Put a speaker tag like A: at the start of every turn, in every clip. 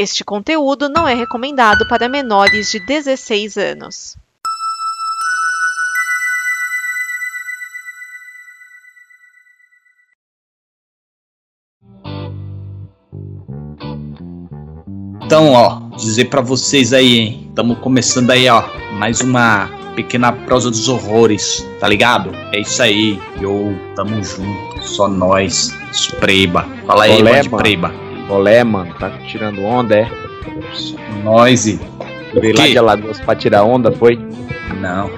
A: Este conteúdo não é recomendado para menores de 16 anos.
B: Então, ó, dizer para vocês aí, hein? Estamos começando aí, ó, mais uma pequena prosa dos horrores, tá ligado? É isso aí, eu tamo junto, só nós, Spreiba. Fala aí,
C: Olé,
B: mano, Spreiba.
C: Olé, mano, tá tirando onda, é?
B: Nós e.
C: Veio lá de Alagoas pra tirar onda, foi?
B: Não.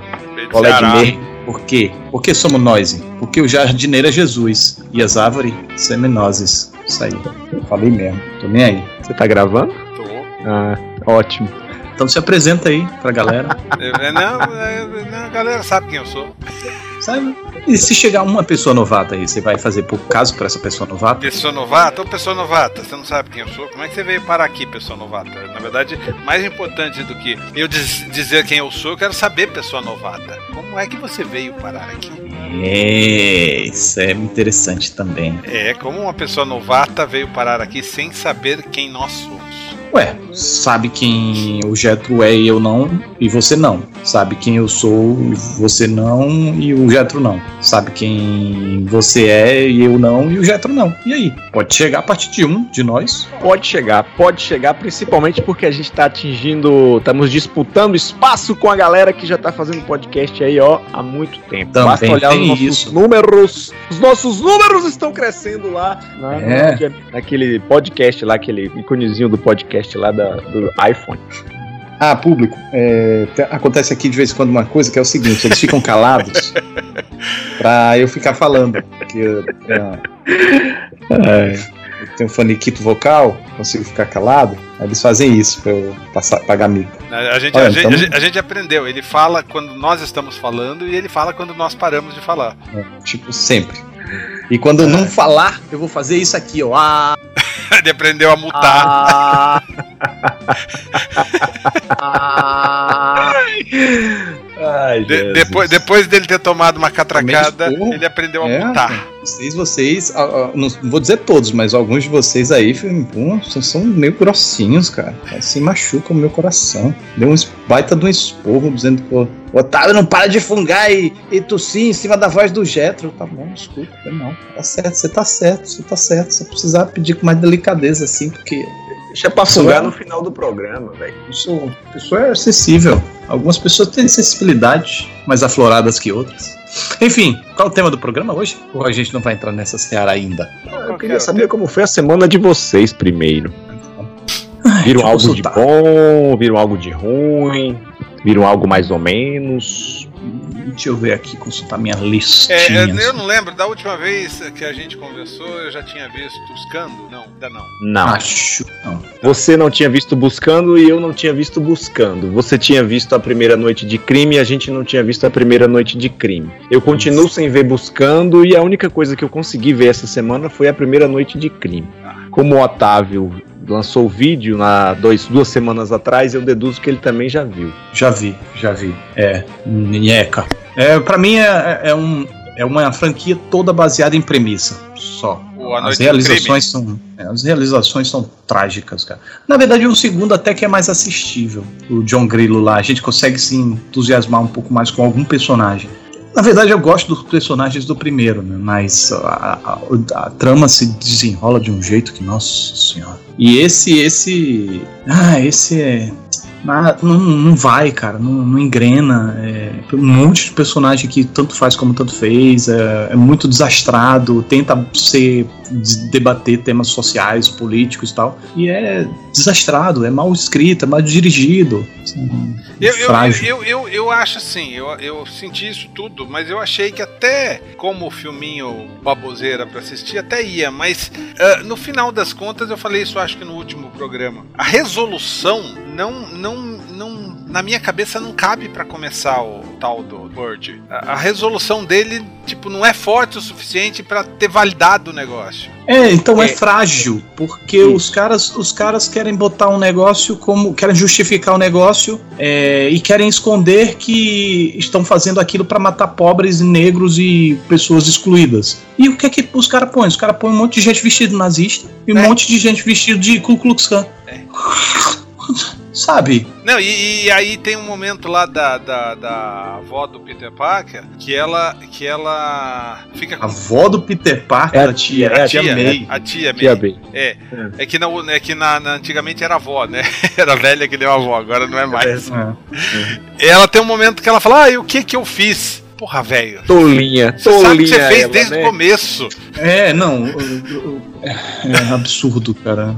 C: Olé de meio.
B: Por quê? Por que somos nós? Porque o jardineiro é Jesus e as árvores seminoses. Isso aí. Falei mesmo. Tô nem aí.
C: Você tá gravando?
D: Tô.
C: Ah, ótimo.
B: Então se apresenta aí pra galera.
D: Não, não, a galera sabe quem eu sou.
B: Sabe? E se chegar uma pessoa novata aí, você vai fazer por caso pra essa pessoa novata?
D: Pessoa novata? Ô, pessoa novata, você não sabe quem eu sou? Como é que você veio parar aqui, pessoa novata? Na verdade, mais importante do que eu diz- dizer quem eu sou, eu quero saber, pessoa novata. Como é que você veio parar aqui?
B: É, isso é interessante também.
D: É, como uma pessoa novata veio parar aqui sem saber quem nós somos.
B: Ué, sabe quem o Jetro é e eu não, e você não. Sabe quem eu sou e você não, e o Jetro não. Sabe quem você é e eu não, e o Jetro não. E aí? Pode chegar a partir de um de nós.
C: Pode chegar, pode chegar, principalmente porque a gente tá atingindo, estamos disputando espaço com a galera que já tá fazendo podcast aí, ó, há muito tempo.
B: Também
C: Basta olhar os nossos
B: isso.
C: números. Os nossos números estão crescendo lá na,
B: É.
C: naquele podcast lá, aquele iconezinho do podcast lá da- do iPhone.
B: Ah, público, é, te- acontece aqui de vez em quando uma coisa que é o seguinte, eles ficam calados pra eu ficar falando. Porque eu, é, eu tenho um faniquito vocal, consigo ficar calado, eles fazem isso pra eu passar, pagar mico.
D: A, a gente,
B: Olha,
D: a, gente,
B: então-
D: gente- a gente aprendeu. Ele fala quando nós estamos falando e ele fala quando nós paramos de falar.
B: É, tipo, sempre. E quando eu não falar, eu vou fazer isso aqui, ó. Ah,
D: ele aprendeu a mutar.
C: Ah,
B: Ai,
D: De- depois, depois dele ter tomado uma catracada, ele aprendeu a
B: É,
D: mutar.
B: Vocês, vocês, não vou dizer todos, mas alguns de vocês aí pô, são- meio grossinhos, cara. Assim machucam o meu coração. Deu um baita de um esporro dizendo que o Otávio não para de fungar e, e tossir em cima da voz do Jetro. Tá bom, desculpa, não. Tá certo, você tá certo, você tá certo. Você precisar pedir com mais delicadeza, assim, porque
C: Deixa pra
B: fungar
C: fungar
B: no
C: final do programa, velho.
B: pessoa é acessível. Algumas pessoas têm sensibilidade mais afloradas que outras. Enfim, qual é o tema do programa hoje? Ou a gente não vai entrar nessa seara ainda?
C: Eu queria saber como foi a semana de vocês primeiro. Viram algo de bom? Viram algo de ruim? Viram algo mais ou menos?
B: Deixa eu ver aqui, consultar minha
D: É,
B: listinha.
D: eu, eu não lembro, da última vez que a gente conversou, eu já tinha visto Buscando? Não, ainda não.
C: Não.
B: Acho. Não.
C: Você não tinha visto Buscando e eu não tinha visto Buscando. Você tinha visto a primeira noite de crime e a gente não tinha visto a primeira noite de crime. Eu continuo sem ver Buscando e a única coisa que eu consegui ver essa semana foi a primeira noite de crime. Como o Otávio lançou o vídeo na dois, duas semanas atrás, eu deduzo que ele também já viu.
B: Já vi, já vi. É, nheca. É, pra mim é, é, um, é uma franquia toda baseada em premissa. Só. As realizações são. é, as realizações são trágicas, cara. Na verdade, o segundo até que é mais assistível. O John Grillo lá. A gente consegue se entusiasmar um pouco mais com algum personagem. Na verdade, eu gosto dos personagens do primeiro, né? Mas a, a- a trama se desenrola de um jeito que, nossa senhora. E esse, esse. Ah, esse é. não, não vai, cara, não, não engrena. É, um monte de personagem que tanto faz como tanto fez, é, é muito desastrado, tenta ser debater temas sociais, políticos e tal, e é desastrado, é mal escrito, é mal dirigido. assim,
D: Eu, eu,
B: frágil.
D: eu, eu, eu acho assim, eu, eu senti isso tudo, mas eu achei que até como filminho baboseira pra assistir, até ia, mas ah, no final das contas eu falei isso acho que no último programa. A resolução não, não, não na minha cabeça não cabe pra começar o tal do Bird. A, a resolução dele, tipo, não é forte o suficiente pra ter validado o negócio.
B: É, então é,
C: É.
B: frágil, porque os caras, os caras querem botar um negócio como. querem justificar o negócio é, e querem esconder que estão fazendo aquilo para matar pobres e negros e pessoas excluídas. E o que é que os caras põem? Os caras põem um monte de gente vestido de nazista e um
D: É.
B: monte de gente vestido de Ku Klux Klan.
D: É.
B: sabe?
D: Não, e, e aí tem um momento lá da, da, da avó do Peter Parker que ela que ela fica
B: A
D: com
B: avó do Peter Parker,
C: É a
B: a tia,
C: tia,
B: a tia,
D: tia,
B: May.
D: a tia,
C: Tia
D: May.
C: May.
D: É, é que, não, é que na, na- antigamente era avó, né? Era velha que deu avó, agora não é mais.
B: É.
D: Ela tem um momento que ela fala: Ah, e o que que eu fiz? Porra, velho.
C: Tolinha,
D: Você sabe o
C: tolinha.
D: que você fez
C: ela,
D: desde
C: né?
D: o começo.
B: É, não. É absurdo, cara.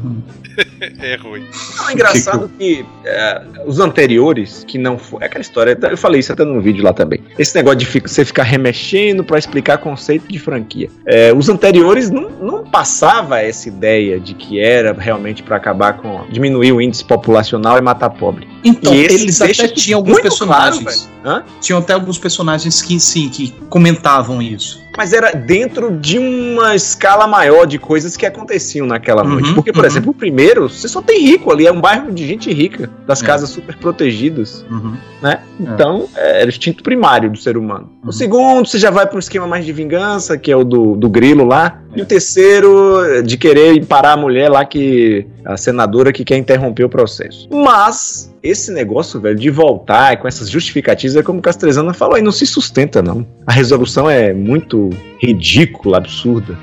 D: É ruim.
C: Não, é engraçado que é, os anteriores, que não foi. É aquela história, eu falei isso até no vídeo lá também. Esse negócio de fica- você ficar remexendo pra explicar conceito de franquia. É, os anteriores não, não passava essa ideia de que era realmente pra acabar com. diminuir o índice populacional e matar pobre.
B: Então,
C: E
B: eles até tinham alguns personagens.
C: claro, Hã?
B: tinham até alguns personagens que, sim, que comentavam isso.
C: Mas era dentro de uma escala maior de coisas que aconteciam naquela
B: Uhum,
C: noite. Porque, por
B: uhum.
C: exemplo, o primeiro, você só tem rico ali, é um bairro de gente rica, das
B: É.
C: casas super protegidas.
B: Uhum.
C: né? Então, é, era o instinto primário do ser humano.
B: Uhum.
C: O segundo, você já vai para um esquema mais de vingança, que é o do, do grilo lá. E o terceiro, de querer parar a mulher lá que. a senadora que quer interromper o processo. Mas. Esse negócio, velho, de voltar com essas justificativas, é como o Castrezana falou aí, não se sustenta, não. A resolução é muito ridícula, absurda.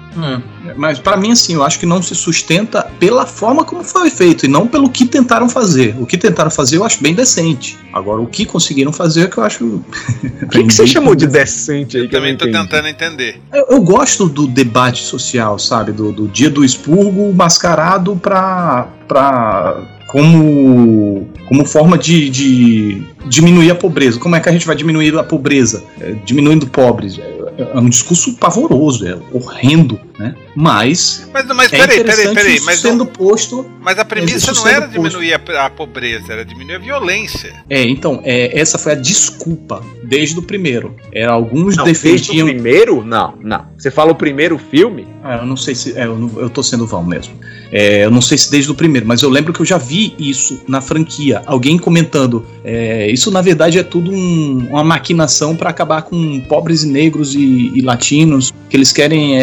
B: É, Mas pra mim, assim, eu acho que não se sustenta pela forma como foi feito e não pelo que tentaram fazer. O que tentaram fazer eu acho bem decente. Agora, o que conseguiram fazer é que eu acho.
C: O que, que você chamou de decente aí?
D: Eu
C: que
D: também
C: não
D: tô
C: entendi?
D: tentando entender.
B: Eu, eu gosto do debate social, sabe? Do, do dia do expurgo mascarado pra. pra como, como forma de, de diminuir a pobreza. Como é que a gente vai diminuir a pobreza? É, diminuindo pobres. É, um discurso pavoroso, é horrendo, né? Mas
D: Mas, mas
B: é
D: peraí, peraí,
B: interessante
D: peraí.
B: isso
D: Mas,
B: sendo posto
D: mas a premissa não era
B: posto.
D: diminuir a, a pobreza, era diminuir a violência.
B: É, então, é, essa foi a desculpa desde o primeiro. Era, alguns
C: Não, desde o
B: defendiam.
C: primeiro? Não, não. Você fala o primeiro filme?
B: Ah, eu não sei se. É, eu, não- eu tô sendo vão mesmo. É, eu não sei se desde o primeiro, mas eu lembro que eu já vi isso na franquia. Alguém comentando. é, isso na verdade é tudo um- uma maquinação para acabar com pobres e negros e, e latinos. Que eles querem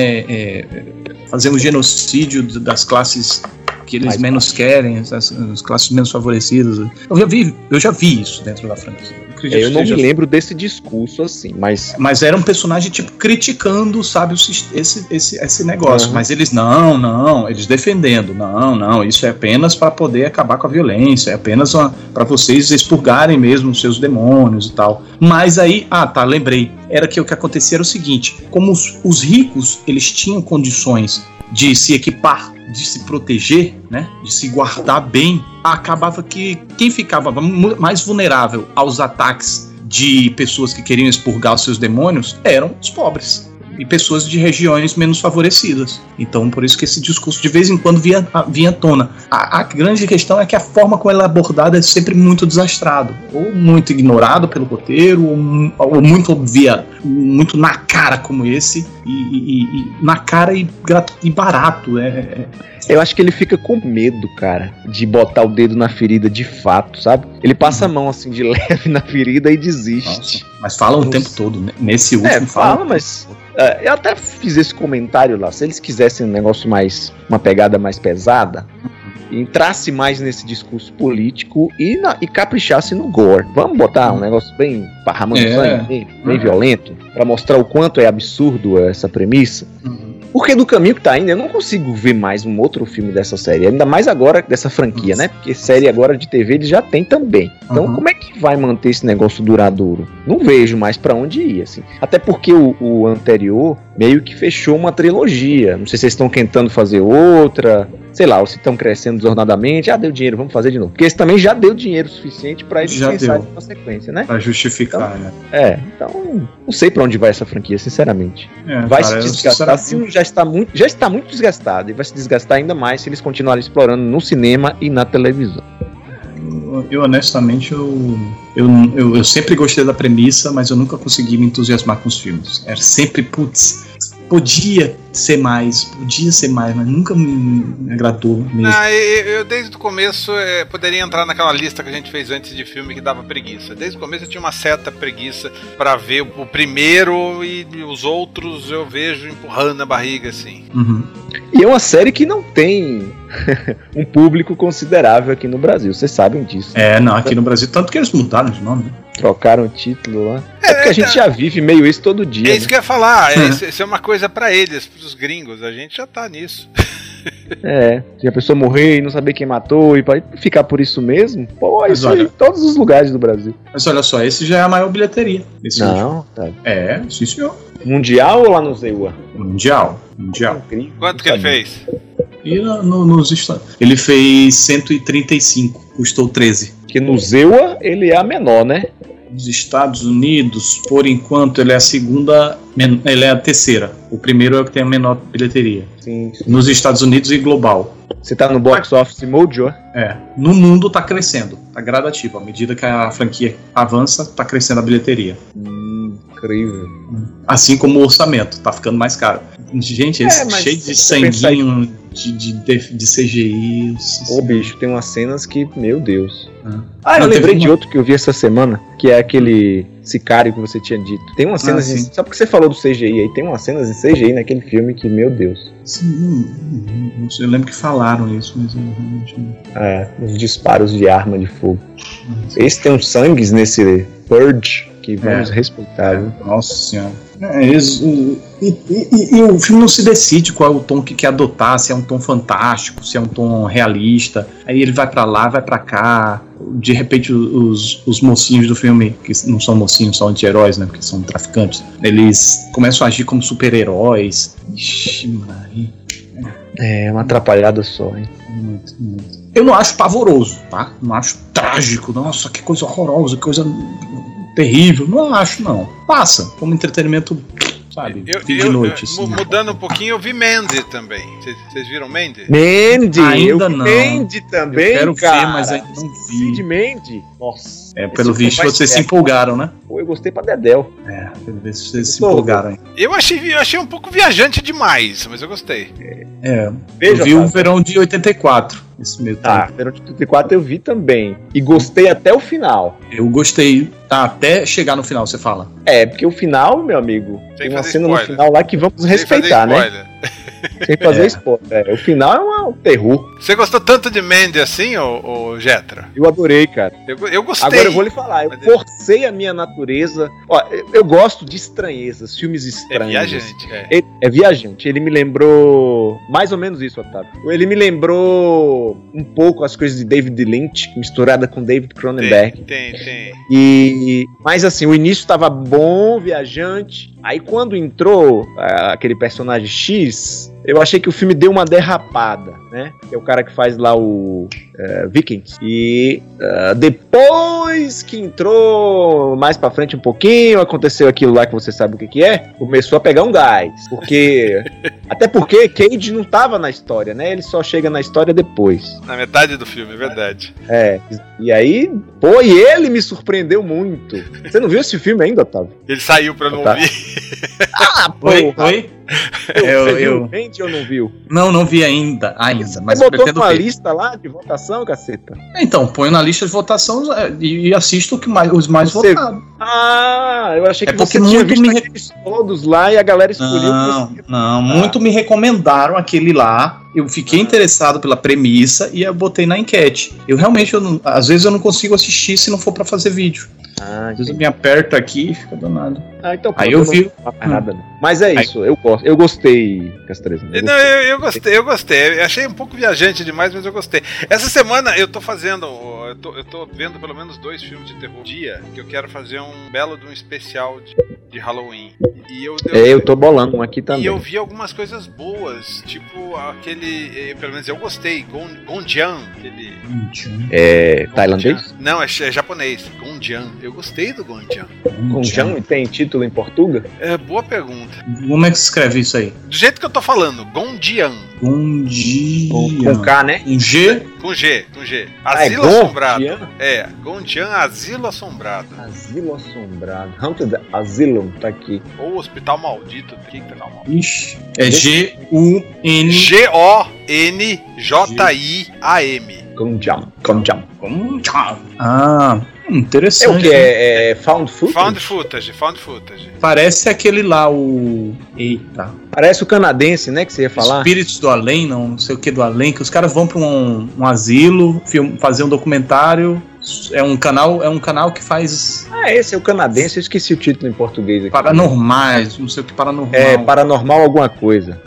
B: fazer um genocídio das classes que eles
C: Mais
B: menos querem, as, as classes menos favorecidas. Eu já vi, eu já vi isso dentro da franquia. Acredito
C: Eu
B: que
C: não me lembro desse discurso assim, mas
B: mas era um personagem, tipo, criticando, sabe, esse, esse, esse negócio.
C: Uhum.
B: Mas eles, não, não, eles defendendo, não, não, isso é apenas para poder acabar com a violência, é apenas para vocês expurgarem mesmo os seus demônios e tal. Mas aí, ah, tá, lembrei. Era que o que acontecia era o seguinte: como os, os ricos, eles tinham condições de se equipar, de se proteger, né, de se guardar bem, acabava que quem ficava mais vulnerável aos ataques de pessoas que queriam expurgar os seus demônios eram os pobres e pessoas de regiões menos favorecidas. Então, por isso que esse discurso de vez em quando vinha, vinha à tona. A, a grande questão é que a forma como ela é abordada é sempre muito desastrado, ou muito ignorado pelo roteiro, ou, ou muito obvia, muito na cara como esse, e, e- e- na cara e, e barato. É, é-
C: eu acho que ele fica com medo, cara, de botar o dedo na ferida de fato, sabe? Ele passa a mão assim de leve na ferida e desiste.
B: mas fala o
C: Nossa.
B: tempo todo, né? Nesse último
C: É, fala, mas é, eu até fiz esse comentário lá. Se eles quisessem um negócio mais. uma pegada mais pesada, entrasse mais nesse discurso político e, na- e caprichasse no gore. Vamos botar um negócio bem parramando
B: É.
C: sangue, bem, bem
B: É.
C: violento, pra mostrar o quanto é absurdo essa premissa.
B: Uhum.
C: Porque do caminho que tá indo, eu não consigo ver mais um outro filme dessa série. Ainda mais agora dessa franquia,
B: Nossa.
C: né? Porque série agora de TV eles já tem também. Então,
B: Uhum.
C: como é que vai manter esse negócio duradouro? Não vejo mais pra onde ir, assim. Até porque o, o anterior meio que fechou uma trilogia. Não sei se eles estão tentando fazer outra. Sei lá, ou se estão crescendo desornadamente. Ah, deu dinheiro, vamos fazer de novo. Porque esse também já deu dinheiro suficiente pra eles
B: Já
C: pensarem
B: deu.
C: numa sequência, né?
B: Pra justificar, né?
C: É, então não sei pra onde vai essa franquia, sinceramente.
B: É,
C: Vai
B: cara,
C: se desgastar, se já está muito, já está muito desgastado e vai se desgastar ainda mais se eles continuarem explorando no cinema e na televisão.
B: Eu, eu, honestamente, eu, eu, eu, eu sempre gostei da premissa, mas eu nunca consegui me entusiasmar com os filmes. Era sempre, putz, podia ser mais, podia ser mais, mas nunca me agradou mesmo.
D: Ah, eu, eu, desde o começo é, poderia entrar naquela lista que a gente fez antes de filme que dava preguiça. Desde o começo eu tinha uma certa preguiça para ver o, primeiro e os outros eu vejo empurrando na barriga assim.
C: Uhum. E é uma série que não tem um público considerável aqui no Brasil, vocês sabem disso.
B: É, não, aqui no Brasil, tanto que eles mudaram de nome, né?
C: Trocaram o título lá. É, é porque a gente já vive meio isso todo dia.
D: É isso né? que eu ia falar, é, isso é uma coisa para eles, pros gringos, a gente já tá nisso.
C: É, se a pessoa morrer e não saber quem matou e pode ficar por isso mesmo, pô, é isso olha, em todos os lugares do Brasil.
B: Mas olha só, esse já é a maior bilheteria. Esse
C: não, tá.
B: É, sim senhor.
C: Mundial ou lá no Zewa?
B: Mundial. Mundial.
D: Quanto que ele fez?
B: E no, no, nos Estados Ele fez 135, custou 13.
C: Que no Zewa ele é a menor, né?
B: Nos Estados Unidos, por enquanto, ele é a segunda, ele é a terceira. O primeiro é o que tem a menor bilheteria.
C: Sim, sim.
B: Nos Estados Unidos e global.
C: Você tá no box office mojo?
B: É. No mundo tá crescendo, tá gradativo. À medida que a franquia avança, tá crescendo a bilheteria.
C: Hum, incrível.
B: Assim como o orçamento, tá ficando mais caro. Gente, é, cheio de sanguinho, de, de, de, CGI.
C: Ô, bicho, tem umas cenas que, meu Deus. Ah, ah eu lembrei uma... de outro que eu vi essa semana, que é aquele Sicário que você tinha dito. Tem umas cenas. Ah, em... Só porque você falou do CGI aí, tem umas cenas em CGI naquele filme que, meu Deus.
B: Sim, eu lembro que falaram isso, mas eu realmente não.
C: É, os disparos de arma de fogo. Esse tem uns sangues nesse Purge que vamos é. respeitar. Viu?
B: Nossa senhora. É, eles, e, e, e, e, o filme não se decide qual é o tom que quer adotar, se é um tom fantástico, se é um tom realista. Aí ele vai para lá, vai para cá. De repente, os, os mocinhos do filme, que não são mocinhos, são anti-heróis, né? Porque são traficantes, eles começam a agir como super-heróis. Ixi, Maria.
C: É, uma atrapalhada só, hein?
B: Muito, muito. Eu não acho pavoroso, tá? Não acho trágico. Nossa, que coisa horrorosa, que coisa terrível. Não acho, não. Passa como entretenimento sabe?
D: Eu, fim eu, de noite. Eu, assim, mudando um pouquinho, eu vi Mandy também. Vocês viram Mandy?
C: Mandy!
B: Ainda eu não.
C: Mandy também, eu
B: quero
C: cara.
B: ver, mas ainda não vi.
C: de Mandy? Nossa.
B: É, pelo visto vocês se empolgaram, né?
C: Pô, eu gostei pra Dedel.
B: É, pelo visto vocês se empolgaram. Hein?
D: Eu achei, eu achei um pouco viajante demais, mas eu gostei.
B: É, Veja, eu vi o verão de 84. Esse meio
C: tá, tempo. verão de 84 eu vi também. E gostei até o final.
B: Eu gostei, tá, até chegar no final, você fala.
C: É, porque o final, meu amigo, tem, tem uma cena spoiler. no final lá que vamos Sem respeitar, né? Sem fazer é. spoiler. É, o final é um terror.
D: Você gostou tanto de Mandy assim, ô, ô Jetra?
C: Eu adorei, cara.
D: Eu, eu gostei.
C: Agora eu vou lhe falar, eu forcei a minha natureza. Ó, eu, eu gosto de estranhezas, filmes é estranhos.
D: É viajante, é.
C: Ele, é viajante. Ele me lembrou. Mais ou menos isso, Otávio. Ele me lembrou um pouco as coisas de David Lynch, misturada com David Cronenberg.
D: Tem, tem, tem.
C: E. Mas assim, o início estava bom, viajante. Aí quando entrou uh, aquele personagem X, eu achei que o filme deu uma derrapada, né? Que é o cara que faz lá o uh, Vikings. E uh, depois que entrou mais para frente um pouquinho, aconteceu aquilo lá que você sabe o que, que é, começou a pegar um gás. Porque. até porque Cage não tava na história, né? Ele só chega na história depois.
D: Na metade do filme, é verdade.
C: É. E aí, pô, e ele me surpreendeu muito. Você não viu esse filme ainda, Otávio?
D: Ele saiu pra não tá. ouvir.
C: Ah, pô!
B: Oi? Oi?
C: Eu, Você eu, viu eu... ou não viu?
B: Não, não vi ainda. ainda
C: Você mas botou numa ver. lista lá de votação, caceta?
B: Então, ponho na lista de votação é, e assisto que mais, os mais você... votados.
C: Ah, eu achei que
B: é porque você muito me
C: todos lá e a galera escolheu.
B: Não, não, muito me recomendaram aquele lá eu fiquei interessado pela premissa e eu botei na enquete. Eu realmente, eu não, às vezes eu não consigo assistir se não for para fazer vídeo. Ah, às vezes me aperto aqui e fica danado.
C: Ah, então Aí eu vi. Nada, hum. Mas é isso, eu gosto. Eu gostei, Castreza.
D: Eu não, eu, eu, gostei, eu gostei. Eu achei um pouco viajante demais, mas eu gostei. Essa semana eu tô fazendo. Eu tô, eu tô vendo pelo menos dois filmes de terror dia que eu quero fazer um belo de um especial de, de Halloween. E eu,
C: eu, é, eu tô bolando um aqui também.
D: E eu vi algumas coisas boas, tipo aquele. Eh, pelo menos eu gostei, Gonjian. Aquele.
C: É. Tailandês?
D: Não, é, é japonês. Gonjian. Eu gostei do Gonjian.
C: Gonjian tem título em português?
D: É, boa pergunta.
B: Como é que se escreve isso aí?
D: Do jeito que eu tô falando, Gonjian.
B: Gondian.
C: Com, com K, né?
B: Um G?
D: Com G, com G.
C: Ah, é
D: Asilo Assombrado. É, Gondian Asilo Assombrado.
C: Asilo Assombrado. Haunted Asylum, tá aqui.
D: Ou Hospital Maldito. Que que tá mal?
B: Ixi. É G-U-N.
D: G-O-N-J-I-A-M.
C: Gonjam. Gonjam.
B: Ah, hum,
C: É
B: interessante.
C: o que? É, é Found Footage?
D: Found footage, found footage.
B: Parece aquele lá, o. Eita.
C: Parece o canadense, né? Que você ia falar.
B: Espíritos do Além, não, não sei o que do Além, que os caras vão pra um, um asilo, film, fazer um documentário. É um canal, é um canal que faz
C: Ah, esse é o canadense. Eu esqueci o título em português aqui.
B: paranormais, não sei o que paranormal.
C: É, paranormal alguma coisa.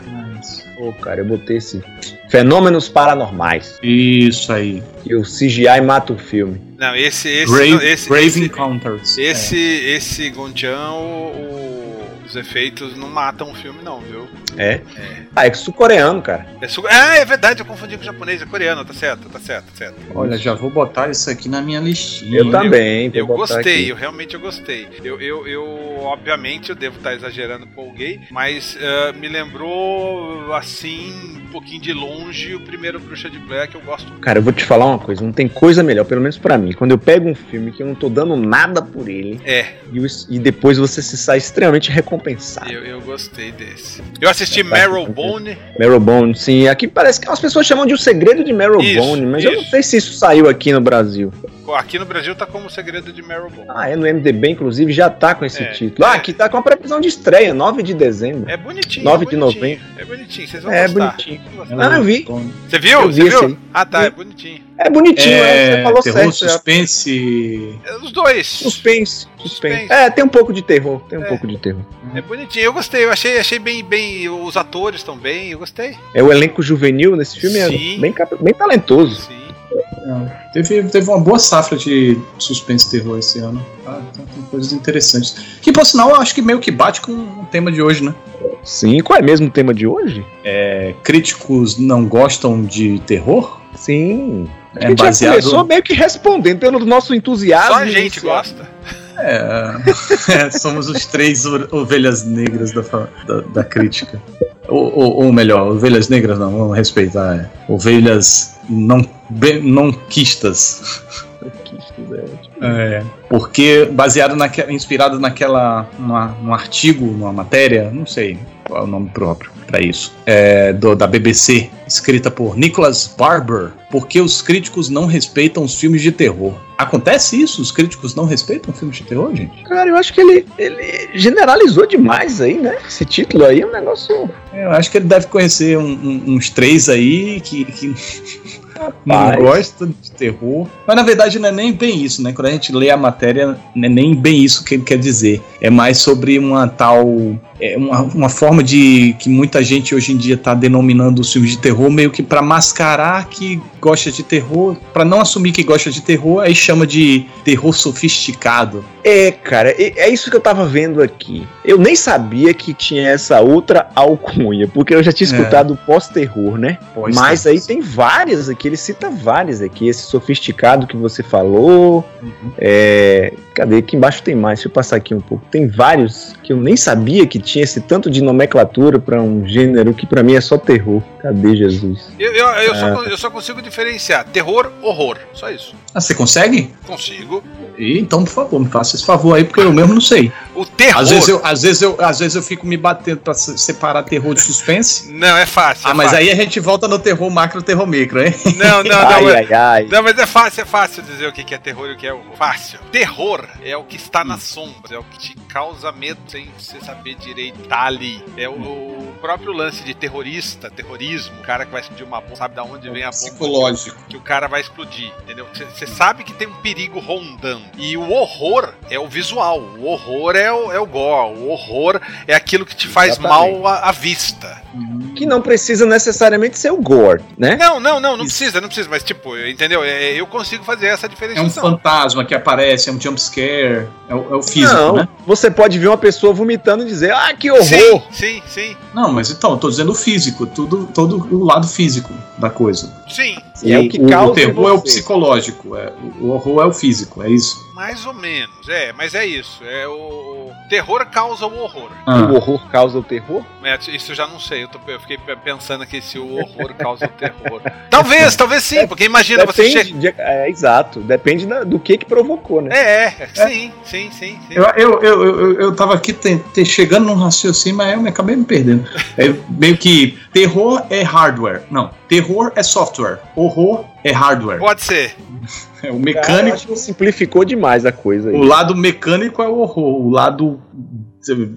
C: Pô, cara, eu botei esse. Fenômenos paranormais.
B: Isso aí.
C: E o CGI mata o filme.
D: Não, esse. esse,
B: Grave,
D: não, esse,
B: Grave
D: esse,
B: Encounters.
D: esse, esse Gondian, o- o- os efeitos não matam o filme, não, viu?
C: É? Ah, é sul-coreano, cara.
D: É su- Ah, é verdade, eu confundi com o japonês, é coreano, tá certo, tá certo, tá certo.
B: É. Olha, já vou botar isso aqui na minha listinha.
C: Eu também.
D: Eu
C: botar
D: gostei,
C: aqui.
D: eu realmente eu gostei. Eu, eu, eu, obviamente, eu devo estar exagerando com o gay, mas ah, me lembrou, assim, um pouquinho de longe o primeiro Bruxa de Blair que eu gosto muito.
C: Cara, eu vou te falar uma coisa, não tem coisa melhor, pelo menos pra mim. Quando eu pego um filme que eu não tô dando nada por ele
D: É,
C: e, e depois você se sai extremamente recompensado.
D: eu, eu gostei desse. Eu assisti
C: É,
D: Marrowbone,
C: Marrowbone, sim. Aqui parece que as pessoas chamam de O Segredo de Marrowbone,
D: Isso,
C: mas eu não
D: isso.
C: sei se isso saiu aqui no Brasil.
D: Aqui no Brasil tá como o segredo de Marrowbone.
C: Ah, é no MDB, inclusive, já tá com esse
D: É.
C: título. Ah, aqui tá com a previsão de estreia, 9 de dezembro.
D: É bonitinho.
C: 9
D: é
C: de
D: bonitinho,
C: novembro.
D: É bonitinho, vocês vão
C: É,
D: gostar.
C: bonitinho.
D: Gostar.
C: Ah, eu vi.
D: Você viu?
C: Eu vi
D: Você viu? Ah, tá,
C: Vi.
D: é bonitinho.
C: É bonitinho, é,
B: É,
C: você falou
B: terror,
C: certo. é.
B: suspense.
D: É, Os dois.
C: Suspense, suspense.
D: Suspense.
C: É, tem um pouco de terror, tem um
D: É.
C: pouco de terror.
D: É bonitinho. Eu gostei, eu achei, achei bem, bem. Os atores estão bem, eu gostei.
C: É o elenco juvenil nesse filme,
D: Sim.
C: é bem, bem talentoso.
D: Sim.
B: Teve, teve uma boa safra de suspense e terror esse ano. Ah, então tem coisas interessantes. Que, por sinal, eu acho que meio que bate com o tema de hoje, né?
C: Sim, qual é mesmo o tema de hoje?
B: É, críticos não gostam de terror?
C: Sim. a
B: É
C: gente já
B: baseado.
C: começou meio que respondendo pelo nosso entusiasmo.
D: Só a gente
C: inicial.
D: gosta.
B: É, é, somos os três ovelhas negras da, da, da crítica. Ou, ou, ou melhor, ovelhas negras não, vamos respeitar. é. Ovelhas não, be- não quistas. É, porque baseado naquela, inspirado naquela, numa, num artigo, numa matéria, não sei qual é o nome próprio para isso, é, do- da BBC, escrita por Nicholas Barber. Por que os críticos não respeitam os filmes de terror? Acontece isso? Os críticos não respeitam filmes de terror, gente?
C: Cara, eu acho que ele, ele generalizou demais aí, né? Esse título aí é um negócio.
B: É, Eu acho que ele deve conhecer um- um- uns três aí que, que não
C: Rapaz.
B: Terror. Mas na verdade não é nem bem isso, né? Quando a gente lê a matéria, não é nem bem isso que ele quer dizer. É mais sobre uma tal. É uma, uma forma de que muita gente hoje em dia tá denominando os filmes de terror meio que pra mascarar que gosta de terror, pra não assumir que gosta de terror, aí chama de terror sofisticado.
C: É, cara, é é isso que eu tava vendo aqui. Eu nem sabia que tinha essa outra alcunha, porque eu já tinha
B: É.
C: escutado o pós-terror, né?
B: Pós-
C: Mas aí tem várias aqui, ele cita várias aqui. Esse sofisticado que você falou.
B: Uhum.
C: É, cadê? Aqui embaixo tem mais, deixa eu passar aqui um pouco. Tem vários eu nem sabia que tinha esse tanto de nomenclatura pra um gênero que pra mim é só terror. Cadê Jesus?
D: Eu, eu, eu, só,
C: É.
D: con- eu só consigo diferenciar terror, horror. Só isso.
B: Ah, você consegue?
D: Consigo.
B: E, então, por favor, me faça esse favor aí, porque eu mesmo não sei.
D: O terror.
B: Às vezes, eu, às, vezes eu, às vezes eu fico me batendo pra se- separar terror de suspense.
D: Não, é fácil.
B: Ah,
D: é
B: mas
D: fácil.
B: aí a gente volta no terror macro e terror micro, hein?
D: Não, não, não.
C: ai,
D: é-
C: ai, ai.
D: Não, mas é fácil, é fácil dizer o que que é terror e o que é horror. Fácil. Terror é o que está na sombra, é o que te causa medo sem você saber direito. Tá ali. É o, o próprio lance de terrorista, terrorismo, o cara que vai explodir uma bomba, sabe da onde vem a bomba.
B: Psicológico.
D: Que o cara vai explodir, entendeu? Você sabe que tem um perigo rondando. E o horror é o visual. O horror é o, é o gore. O horror é aquilo que te faz
C: Exatamente.
D: mal à, à vista.
C: Que não precisa necessariamente ser o gore, né?
D: Não, não, não, não
B: Isso.
D: precisa, não precisa. Mas, tipo, entendeu? É, eu consigo fazer essa
B: É um fantasma que aparece, é um jump scare, é o, é o físico,
C: não,
B: né?
C: você pode ver uma pessoa vomitando e dizer, ah, que horror!
D: Sim, sim, sim,
B: Não, mas então, eu tô dizendo o físico, tudo, todo o lado físico da coisa.
D: sim.
C: E é o que
B: o,
C: causa
B: o terror é o psicológico, é, o, o horror é o físico, é isso.
D: Mais ou menos, é, mas é isso. É o. terror causa o horror.
B: Ah.
C: O horror causa o terror?
D: É, isso eu já não sei. Eu, tô- eu fiquei pe- pensando aqui se o horror causa o terror. Talvez, talvez sim, porque imagina você
C: Depende
D: chega.
C: de- é, exato. Depende da- do que que provocou, né?
D: É, é, sim, sim, sim, sim.
B: Eu, eu, eu, eu, eu tava aqui te- te- chegando num raciocínio, mas eu me acabei me perdendo. É meio que terror é hardware. Não, terror é software. Horror é hardware.
D: Pode ser.
B: É, o
C: Cara, eu
B: mecânico.
C: acho que simplificou demais a coisa aí.
B: O lado mecânico é o horror. O lado eh,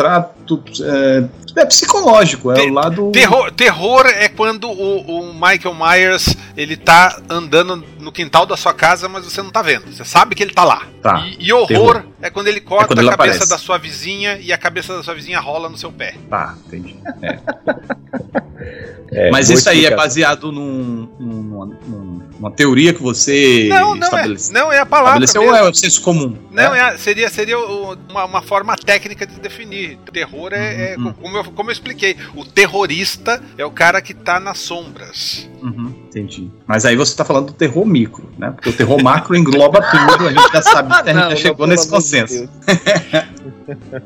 B: abstrato é, é psicológico. É
D: Te-
B: o lado.
D: Terror, terror é quando o, o Michael Myers ele tá andando no quintal da sua casa, mas você não tá vendo. Você sabe que ele tá lá.
B: Tá.
D: E, e horror
B: Terror.
D: é quando ele corta
B: quando ele
D: a cabeça
B: aparece.
D: da sua vizinha e a cabeça da sua vizinha rola no seu pé.
B: Tá, entendi.
C: É,
B: Mas
C: boa
B: isso aí é baseado num, num- numa, num- numa teoria que você
D: Não, não é, não é a palavra.
B: estabeleceu
D: mesmo.
B: ou é o senso comum?
D: Não,
B: É?
D: é, seria, seria uma, uma forma técnica de definir. Terror é, é
B: Uhum.
D: como, eu, como eu expliquei, o terrorista é o cara que tá nas sombras.
B: Uhum, entendi. Mas aí você tá falando do terror micro, né? Porque o terror macro engloba tudo, a gente já sabe, a gente
C: Não,
B: já
C: não,
B: chegou nesse consenso.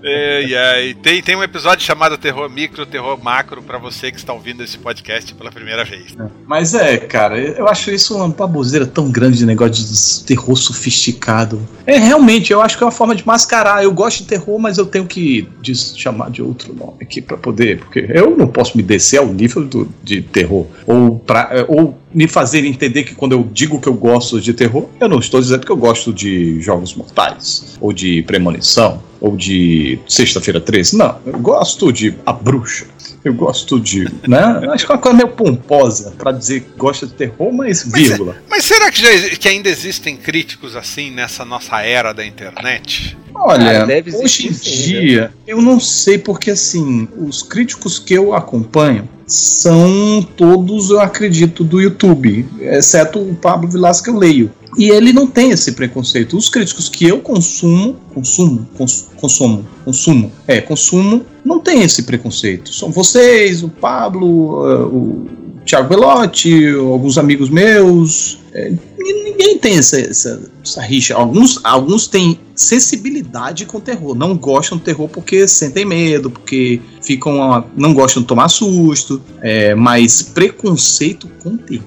D: É, e aí, tem, tem um episódio chamado Terror Micro, Terror Macro, pra você que está ouvindo esse podcast pela primeira vez.
B: Mas é, cara, eu acho isso uma baboseira tão grande de negócio de terror sofisticado. É, realmente, eu acho que é uma forma de mascarar. Eu gosto de terror, mas eu tenho que chamar de outro nome aqui pra poder, porque eu não posso me descer ao nível do, de terror. Ou, pra, ou me fazer entender que quando eu digo que eu gosto de terror, eu não estou dizendo que eu gosto de Jogos Mortais, ou de Premonição, ou de Sexta-feira 13. Não, eu gosto de A Bruxa. Eu gosto de. Né? Acho que é uma coisa meio pomposa pra dizer que gosta de terror, mas
D: Mas é-
B: vírgula.
D: Mas será que, já, que ainda existem críticos assim nessa nossa era da internet?
B: Olha,
C: deve
B: hoje em dia, eu não sei porque assim, os críticos que eu acompanho são todos, eu acredito, do YouTube, exceto o Pablo Vilas que eu leio. E ele não tem esse preconceito. Os críticos que eu consumo, consumo, cons, consumo, consumo, é, consumo, não tem esse preconceito. São vocês, o Pablo, eh, o Thiago Belotti, alguns amigos meus. é, ninguém tem essa, essa, essa rixa. Alguns, alguns têm sensibilidade com terror. Não gostam do terror porque sentem medo, porque ficam. não gostam de tomar susto. é, mas preconceito com terror.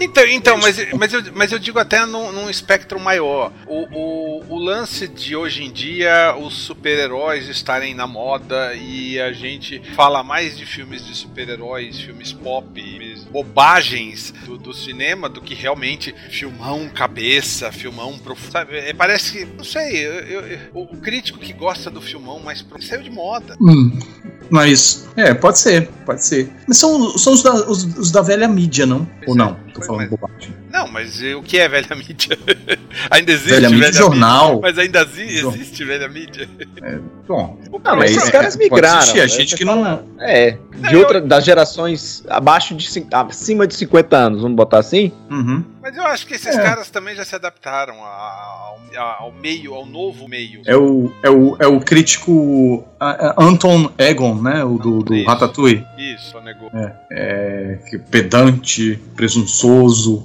D: Então, então mas, mas, eu, mas eu digo até num, num espectro maior. O, o, o lance de hoje em dia, os super-heróis estarem na moda e a gente fala mais de filmes de super-heróis, filmes pop, filmes bobagens do, do cinema do que realmente filmão cabeça, filmão profundo. Sabe? É, parece que, não sei, eu- eu- o crítico que gosta do filmão mais profundo saiu de moda.
B: Hum, mas, é, pode ser, pode ser. Mas são, são os, da, os, os da velha mídia, não?
D: Pois
B: Ou
D: é,
B: não? Tô falando
D: é.
B: bobagem.
D: Não, mas o que é velha mídia? ainda existe
B: Velha mídia, jornal.
D: Mas ainda existe velha mídia?
B: Bom,
C: Não, mas
B: É,
C: esses
B: é,
C: caras
B: pode
C: migraram.
B: existir, a
C: né?
B: gente que
C: fala-
B: não.
C: É, de outra, das gerações abaixo de, cin- acima de 50 anos, vamos botar assim?
B: Uhum.
D: Mas eu acho que esses
B: É.
D: caras também já se adaptaram ao, ao- meio, ao novo meio.
B: É o, é o, é o crítico Anton Egon, né? O do, do. Ratatouille.
D: Isso, só negou.
B: É, que pedante, presunçoso.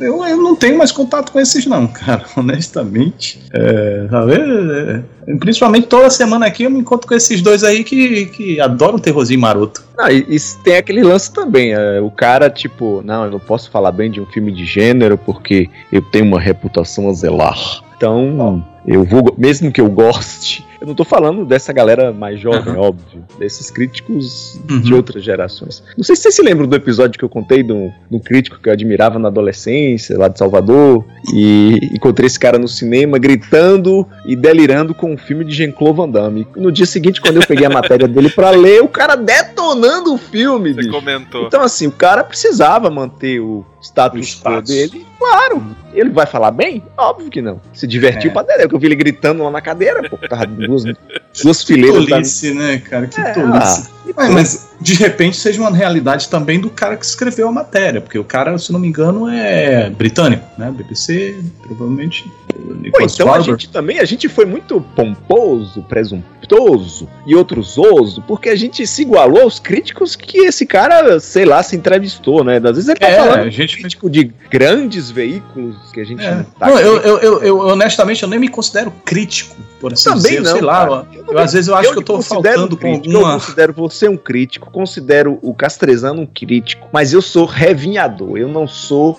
B: Eu, eu não tenho mais contato com esses, não, cara, honestamente. É, sabe? É, principalmente toda semana aqui eu me encontro com esses dois aí que, que adoram terrorzinho maroto.
C: Não, e, e tem aquele lance também. é, o cara, tipo, não, eu não posso falar bem de um filme de gênero porque eu tenho uma reputação a zelar. Então, eu vou, mesmo que eu goste, eu não tô falando dessa galera mais jovem,
B: Aham.
C: óbvio, desses críticos
B: Uhum.
C: de outras gerações. Não sei se vocês se lembram do episódio que eu contei de um, de um crítico que eu admirava na adolescência, lá de Salvador, e encontrei esse cara no cinema gritando e delirando com um filme de Jean-Claude Van Damme. No dia seguinte, quando eu peguei a matéria dele pra ler, o cara detonando o filme,
D: Você
C: bicho.
D: comentou.
C: Então, assim, o cara precisava manter o
B: O
C: status quo dele. Claro, ele vai falar bem? Óbvio que não. Se divertiu
B: É.
C: pra dele, que eu vi ele gritando lá na cadeira, pô. Tava duas, duas fileiras da
B: Tolice, né, cara? Que
C: É,
B: tolice.
C: ah,
B: É, mas de repente seja uma realidade também do cara que escreveu a matéria, porque o cara, se não me engano, é britânico, né? BBC, provavelmente.
C: Pô, então a gente também, a gente foi muito pomposo, presuntuoso e outros oso, porque a gente se igualou aos críticos que esse cara, sei lá, se entrevistou, né? Às vezes ele tá
B: É,
C: falando
B: a gente-
C: crítico de grandes veículos que a gente
B: É.
C: não tá
B: Não, eu, eu, eu, eu, honestamente eu nem me considero crítico, por assim
C: Também
B: dizer.
C: não,
B: sei lá,
C: cara.
B: eu, às vezes eu acho que eu tô faltando com
C: crítico, Eu
B: alguma.
C: considero você um crítico, considero o Castrezano um crítico, mas eu sou revinhador, eu não sou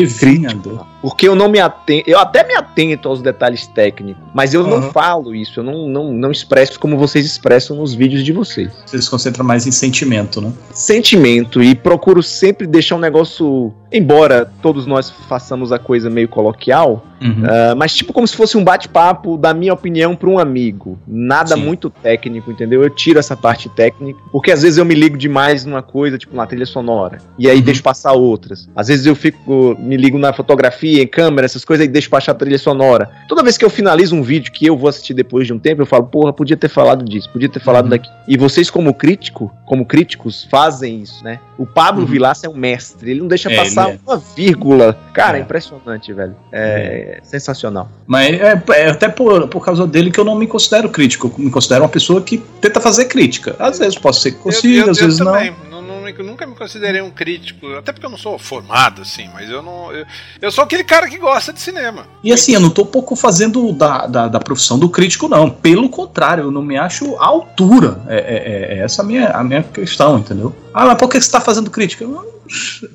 B: Revinhador.
C: porque eu não me atento, eu até me atento aos detalhes técnicos, mas eu não
B: Aham.
C: falo isso, eu não, não, não expresso como vocês expressam nos vídeos de vocês.
B: Você se concentra mais em sentimento, né?
C: Sentimento e procuro sempre deixar um negócio, embora todos nós façamos a coisa meio coloquial,
B: Uhum.
C: ah, mas tipo como se fosse um bate-papo da minha opinião para um amigo. Nada
B: Sim.
C: muito técnico, entendeu? Eu tiro essa parte técnica, porque às vezes eu me ligo demais numa coisa, tipo na trilha sonora, e aí
B: Uhum.
C: deixo passar outras. Às vezes eu fico, me ligo na fotografia, em câmera, essas coisas, e deixo passar a trilha sonora. Toda vez que eu finalizo um vídeo que eu vou assistir depois de um tempo, eu falo, porra, podia ter falado disso, podia ter falado
B: Uhum.
C: daqui. E vocês, como crítico, como críticos, fazem isso, né? O Pablo
B: Uhum.
C: Vilaça é um mestre, ele não deixa
B: É,
C: passar
B: é.
C: uma vírgula. Cara, é,
B: É.
C: impressionante, velho. É, sensacional.
B: Mas é, é até por, por causa dele que eu não me considero crítico. Eu me considero uma pessoa que tenta fazer crítica. Às vezes posso ser que consiga,
D: eu, eu,
B: às vezes não.
D: também. Não, não nunca me considerei um crítico, até porque eu não sou formado, assim, mas eu não. Eu, eu sou aquele cara que gosta de cinema.
B: E assim, eu não tô pouco fazendo da, da, da profissão do crítico, não. Pelo contrário, eu não me acho à altura. É, é- é essa a minha, a minha questão, entendeu? Ah, mas por que você tá fazendo crítica? Eu,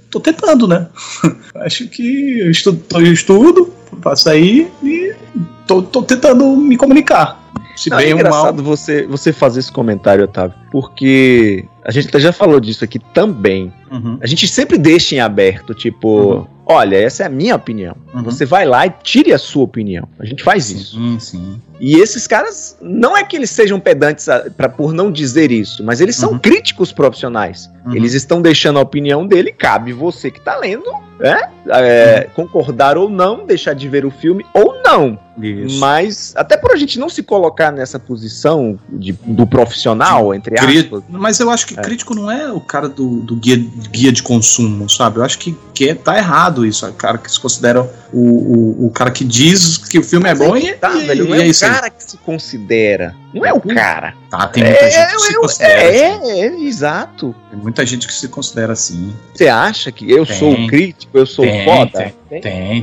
B: tô tentando, né? acho que eu estudo, eu estudo faço aí e tô, tô tentando me comunicar. Se
C: Não,
B: bem
C: é
B: ou mal.
C: engraçado você, você fazer esse comentário, Otávio, porque a gente já falou disso aqui também.
B: Uhum,
C: A gente sempre deixa em aberto, tipo, olha, essa é a minha opinião.
B: uhum.
C: Você vai lá e tire a sua opinião. A gente faz isso.
B: Sim, sim.
C: E esses caras, não é que eles sejam pedantes a- pra, por não dizer isso, mas eles são
B: Uhum.
C: críticos profissionais.
B: Uhum.
C: Eles estão deixando a opinião dele, cabe você que tá lendo, né? É, concordar ou não, deixar de ver o filme ou não.
B: Isso.
C: Mas, até por a gente não se colocar nessa posição de- do profissional, entre aspas.
B: Mas eu acho que
C: É.
B: crítico não é o cara do, do guia, guia de consumo, sabe? Eu acho que, que é- tá errado isso. É o cara que se considera o, o, o cara que diz que o filme é
C: Mas
B: bom
C: aí
B: e,
C: tá,
B: e-
C: velho, não
B: e
C: é,
B: é isso
C: o
B: aí.
C: cara que se considera. Não é o cara.
B: Tá, tem muita gente que se considera. assim.
C: é, é, exato.
B: Tem muita gente que se considera assim.
C: Você acha que eu
B: Tem.
C: sou o crítico, eu sou
B: Tem,
C: foda?
B: Tem,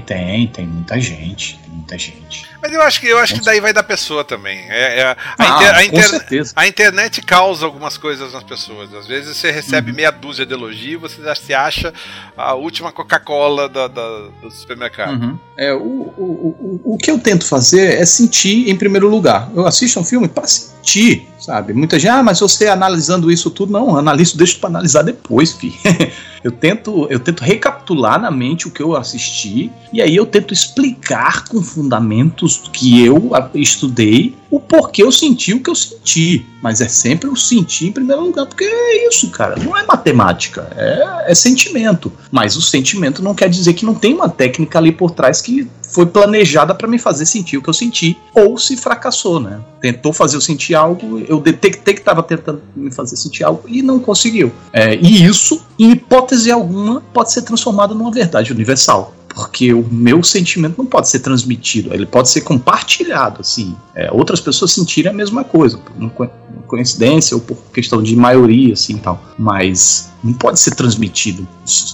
B: tem, tem muita gente. Tem muita gente.
D: Mas eu acho que eu acho que daí vai da pessoa também. É, é- a,
B: Ah,
D: inter- a
B: com
D: inter-
B: certeza.
D: a internet causa algumas coisas nas pessoas. Às vezes você recebe
B: Uhum.
D: meia dúzia de elogios, você já se acha a última Coca-Cola do supermercado.
B: Uhum. É, o, o, o, o que eu tento fazer é sentir em primeiro lugar. Eu assisto um filme para sentir, sabe? Muita gente, ah, mas você analisando isso tudo, não, analiso, deixo para analisar depois, fi. eu tento, eu tento recapitular na mente o que eu assisti e aí eu tento explicar com fundamentos que eu estudei o porquê eu senti o que eu senti. Mas é sempre o sentir em primeiro lugar, porque é isso, cara. Não é matemática, é, é sentimento. Mas o sentimento não quer dizer que não tem uma técnica ali por trás que foi planejada para me fazer sentir o que eu senti, ou se fracassou, né? Tentou fazer eu sentir algo, eu detectei que estava tentando me fazer sentir algo e não conseguiu. É, e isso, em hipótese alguma, pode ser transformado numa verdade universal. Porque o meu sentimento não pode ser transmitido, ele pode ser compartilhado, assim. É, outras pessoas sentirem a mesma coisa, por coincidência ou por questão de maioria, assim tal. Mas não pode ser transmitido.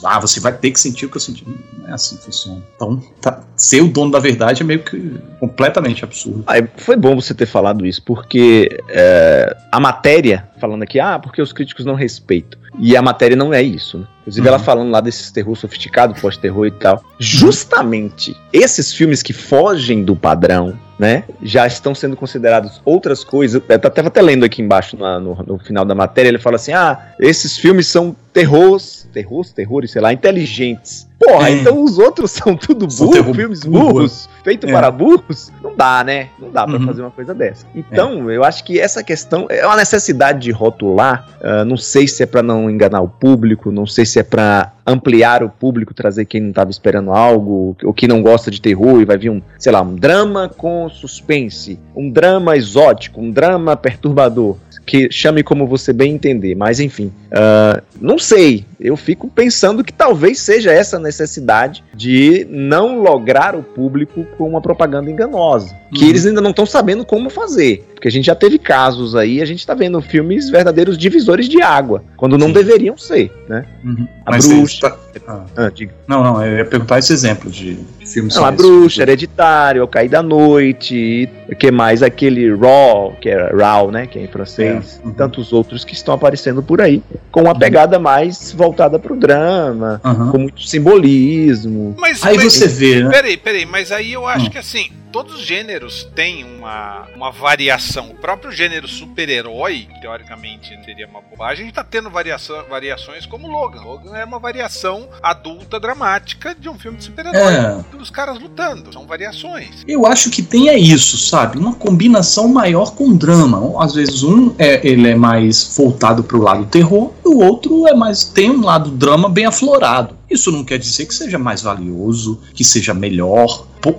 B: Ah, você vai ter que sentir o que eu senti. Não é assim que funciona. Então, tá- ser o dono da verdade é meio que completamente absurdo.
C: Ah, foi bom você ter falado isso, porque é, a matéria, falando aqui, ah, porque os críticos não respeitam. E a matéria não é isso, né? Inclusive,
B: Uhum.
C: ela falando lá desses terror sofisticado, pós-terror e tal. Justamente esses filmes que fogem do padrão, né? Já estão sendo considerados outras coisas. Eu tava até lendo aqui embaixo no, no final da matéria, ele fala assim: ah, esses filmes são terrores, terrores, terrores, sei lá, inteligentes. Porra,
B: É.
C: então os outros são tudo burros, filmes
B: burro.
C: burros, feito
B: É.
C: para burros? Não dá, né? Não dá pra
B: Uhum.
C: fazer uma coisa dessa. Então, eu acho que essa questão é uma necessidade de rotular. ah, não sei se é pra não enganar o público, não sei se é pra ampliar o público, trazer quem não tava esperando algo, ou que não gosta de terror e vai vir um, sei lá, um drama com suspense, um drama exótico, um drama perturbador que chame como você bem entender, mas enfim, ah, não sei. Eu fico pensando que talvez seja essa necessidade de não lograr o público com uma propaganda enganosa, que
B: Uhum.
C: eles ainda não estão sabendo como fazer, porque a gente já teve casos aí, a gente tá vendo filmes verdadeiros divisores de água, quando não
B: Sim.
C: deveriam ser, né?
B: Uhum.
C: A
B: Mas
C: bruxa.
B: tá- ah,
C: Ah,
B: não, não, eu ia perguntar esse exemplo de, de filmes.
C: Não, a bruxa, hereditário, o cair da noite, o que mais? Aquele Raw, que é Raw, né? Que é em francês,
B: É, uhum.
C: e tantos outros que estão aparecendo por aí, com uma pegada mais voltada pro drama,
B: Aham.
C: com muito simbolismo.
D: Mas,
B: Aí
D: mas-
B: você vê, né?
D: Peraí, peraí, mas aí eu acho
B: Hum.
D: que assim, todos os gêneros têm uma, uma variação. O próprio gênero super-herói, teoricamente seria uma bobagem, a gente tá tendo variação, variações como Logan. Logan é uma variação adulta dramática de um filme de super-herói.
B: É.
D: Dos caras lutando. São variações.
B: Eu acho que tem é isso, sabe? Uma combinação maior com drama. Às vezes um é, ele é mais voltado para o lado terror, e o outro é mais tem um lado drama bem aflorado. Isso não quer dizer que seja mais valioso, que seja melhor, po-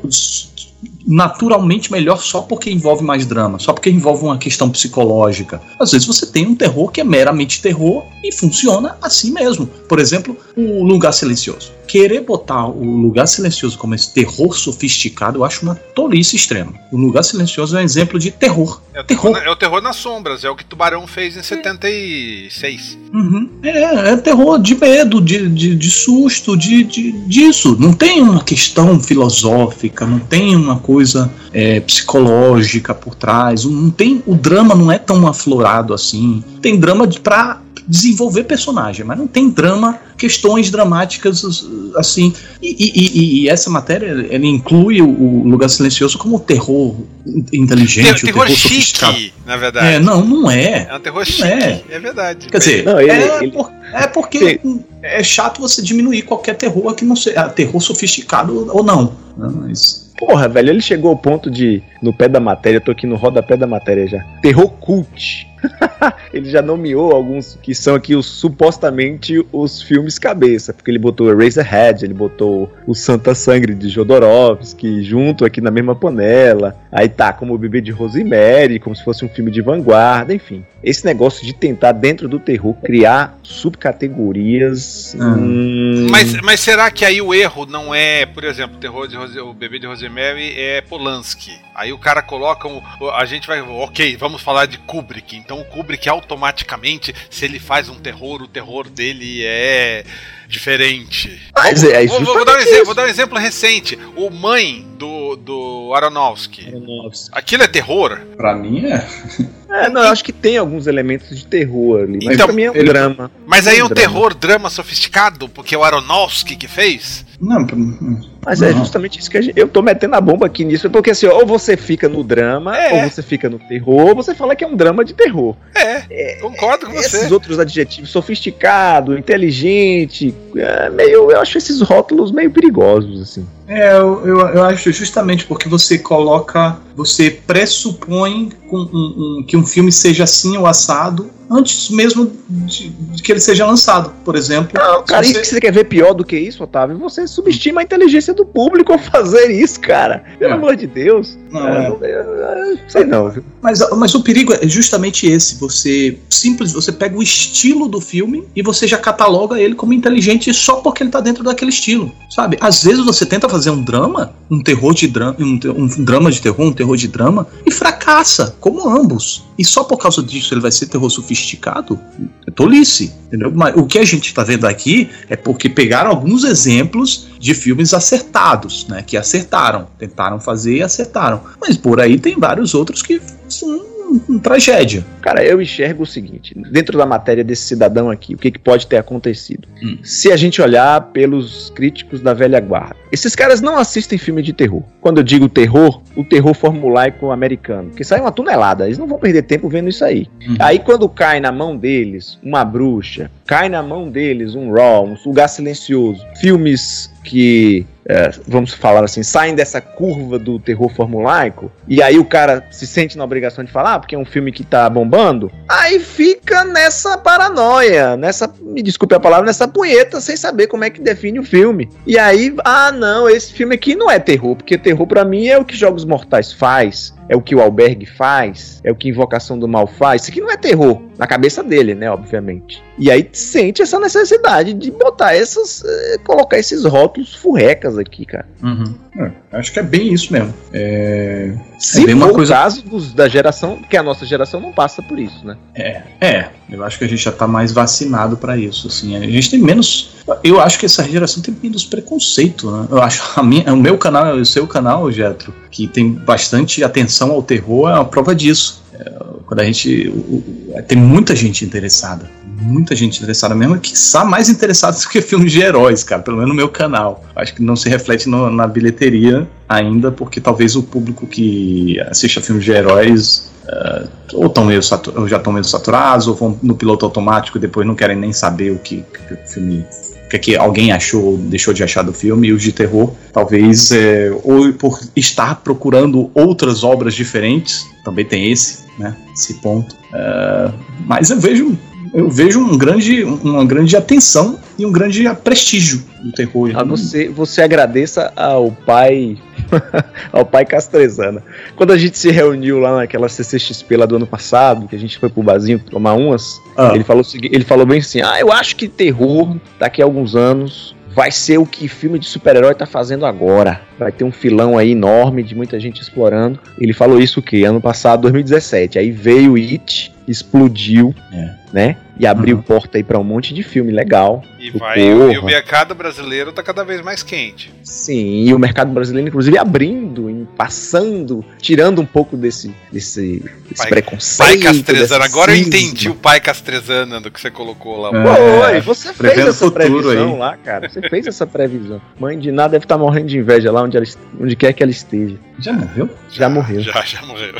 B: naturalmente melhor só porque envolve mais drama, só porque envolve uma questão psicológica. Às vezes você tem um terror que é meramente terror e funciona assim mesmo. Por exemplo, o Lugar Silencioso. Querer botar o Lugar Silencioso como esse terror sofisticado, eu acho uma tolice extrema. O Lugar Silencioso é um exemplo de terror.
D: É o terror,
B: Terror.
D: na- é o terror nas sombras, é o que Tubarão fez em 76.
B: Uhum. É, é terror de medo, de, de, de susto, de, de, disso. Não tem uma questão filosófica, não tem uma coisa é, psicológica por trás. Não tem, o drama não é tão aflorado assim. Tem drama de, pra desenvolver personagem, mas não tem drama, questões dramáticas assim. E, e- e- e essa matéria ela inclui o, o Lugar Silencioso como terror inteligente,
D: Ter-
B: o
D: terror
B: terror sofisticado.
D: chique, na verdade.
B: É, não, não é.
D: É um terror
B: Não
D: chique,
B: é.
D: é, verdade.
B: Quer dizer,
C: Não, ele-
B: é,
C: ele-
B: por- é porque é chato você diminuir qualquer terror que não seja terror sofisticado ou não. né, Mas,
C: Porra, velho, ele chegou ao ponto de, no pé da matéria, eu tô aqui no rodapé da matéria já. Terror cult. ele já nomeou alguns que são aqui os supostamente os filmes cabeça, porque ele botou Eraserhead, ele botou o Santa Sangre de Jodorowsky junto aqui na mesma panela. Aí tá como o Bebê de Rosemary, como se fosse um filme de vanguarda, enfim. Esse negócio de tentar dentro do terror criar subcategorias.
B: Hum.
C: hum,
D: Mas, mas será que aí o erro não é, por exemplo, o, terror de Rose- o bebê de Rosemary é Polanski? Aí o cara coloca um, a gente vai, ok, vamos falar de Kubrick. Então o Kubrick automaticamente, se ele faz um terror, o terror dele é diferente.
C: Mas é
D: Vou, vou- vou dar um exemplo, vou dar um exemplo recente. O Mãe do, do Aronofsky. Aquilo é terror?
B: pra mim é.
C: É, não, eu acho que tem alguns elementos de terror ali. Mas
D: Então,
C: pra mim é um
B: ele-
C: drama.
D: Mas aí é um
C: drama.
D: terror, drama sofisticado, porque é o Aronofsky que fez?
B: Não,
C: Mas é
B: Não.
C: justamente isso que a gente, eu tô metendo a bomba aqui nisso, porque assim, ou você fica no drama,
D: É.
C: ou você fica no terror, ou você fala que é um drama de terror.
D: É, concordo com você.
C: Esses outros adjetivos, sofisticado, inteligente, é meio, eu acho esses rótulos meio perigosos, assim.
B: É, eu, eu, eu acho justamente porque você coloca, você pressupõe com um- um- que um filme seja assim ou assado antes mesmo de, de que ele seja lançado, por exemplo.
C: Não, cara,
B: se
C: isso
B: você-
C: que você quer ver pior do que isso, Otávio, você subestima a inteligência do público ao fazer isso, cara. Pelo
B: É.
C: amor de Deus.
B: Não,
C: É,
B: é.
C: sei não, viu?
B: Mas, mas o perigo é justamente esse. Você simples, você pega o estilo do filme e você já cataloga ele como inteligente só porque ele tá dentro daquele estilo, sabe? Às vezes você tenta fazer um drama, um terror de drama, um, um drama de terror, um terror de drama e fracassa, como ambos. E só por causa disso ele vai ser terror sofisticado? É tolice, entendeu? Mas o que a gente tá vendo aqui é porque pegaram alguns exemplos de filmes acertados, né? Que acertaram, tentaram fazer e acertaram. Mas por aí tem vários outros que são uma tragédia.
C: Cara, eu enxergo o seguinte: dentro da matéria desse cidadão aqui, o que, que pode ter acontecido? Hum. Se a gente olhar pelos críticos da velha guarda, esses caras não assistem filme de terror. Quando eu digo terror, o terror formulaico americano, que sai uma tonelada, eles não vão perder tempo vendo isso aí. Uhum. Aí quando cai na mão deles uma bruxa, cai na mão deles um Raw, um lugar silencioso, filmes que é, vamos falar assim, saem dessa curva do terror formulaico, e aí o cara se sente na obrigação de falar, porque é um filme que tá bombando, aí fica nessa paranoia, nessa, me desculpe a palavra, nessa punheta, sem saber como é que define o filme. E aí, ah não, esse filme aqui não é terror, porque terror para mim é o que Jogos Mortais faz, é o que o Albergue faz, é o que Invocação do Mal faz. Isso aqui não é terror, na cabeça dele, né, obviamente. E aí sente essa necessidade de botar essas, eh, colocar esses rótulos furrecas aqui, cara.
B: Uhum. É, acho que é bem isso mesmo. É,
C: Se é bem uma coisa... o caso dos, da geração, que a nossa geração não passa por isso, né?
B: É, é. Eu acho que a gente já tá mais vacinado para isso, assim. A gente tem menos. Eu acho que essa geração tem menos preconceito, né? Eu acho a minha, o meu canal, o seu canal, Getro, que tem bastante atenção ao terror, é uma prova disso. É, quando a gente. O, o, tem muita gente interessada muita gente interessada mesmo, que está mais interessada do que filmes de heróis, cara, pelo menos no meu canal. Acho que não se reflete no, na bilheteria ainda, porque talvez o público que assiste a filmes de heróis uh, ou, tão meio ou já estão meio saturados, ou vão no piloto automático e depois não querem nem saber o que, que o filme que, que alguém achou, deixou de achar do filme, e os de terror, talvez, é, ou por estar procurando outras obras diferentes, também tem esse, né, esse ponto. Uh, mas eu vejo eu vejo um grande, uma grande atenção e um grande prestígio do terror.
C: A você, você agradeça ao pai ao pai Castrezana. Quando a gente se reuniu lá naquela CCXP lá do ano passado, que a gente foi pro barzinho tomar umas, ah. ele, falou, ele falou bem assim: Ah, eu acho que terror daqui a alguns anos vai ser o que filme de super-herói tá fazendo agora. Vai ter um filão aí enorme de muita gente explorando. Ele falou isso o que? Ano passado, 2017. Aí veio It, explodiu, é. né? E abriu uhum. porta aí para um monte de filme legal.
D: E, vai, e o mercado brasileiro tá cada vez mais quente.
C: Sim, e o mercado brasileiro, inclusive, abrindo, passando, tirando um pouco desse, desse, desse pai, preconceito.
D: Pai castrezano, agora cisma. eu entendi o pai castrezano do que você colocou lá.
C: É, Oi, você fez essa previsão aí. lá, cara. Você fez essa previsão. Mãe de nada deve estar tá morrendo de inveja lá onde, ela, onde quer que ela esteja.
B: Já morreu?
C: Já, já morreu.
D: Já, já morreu.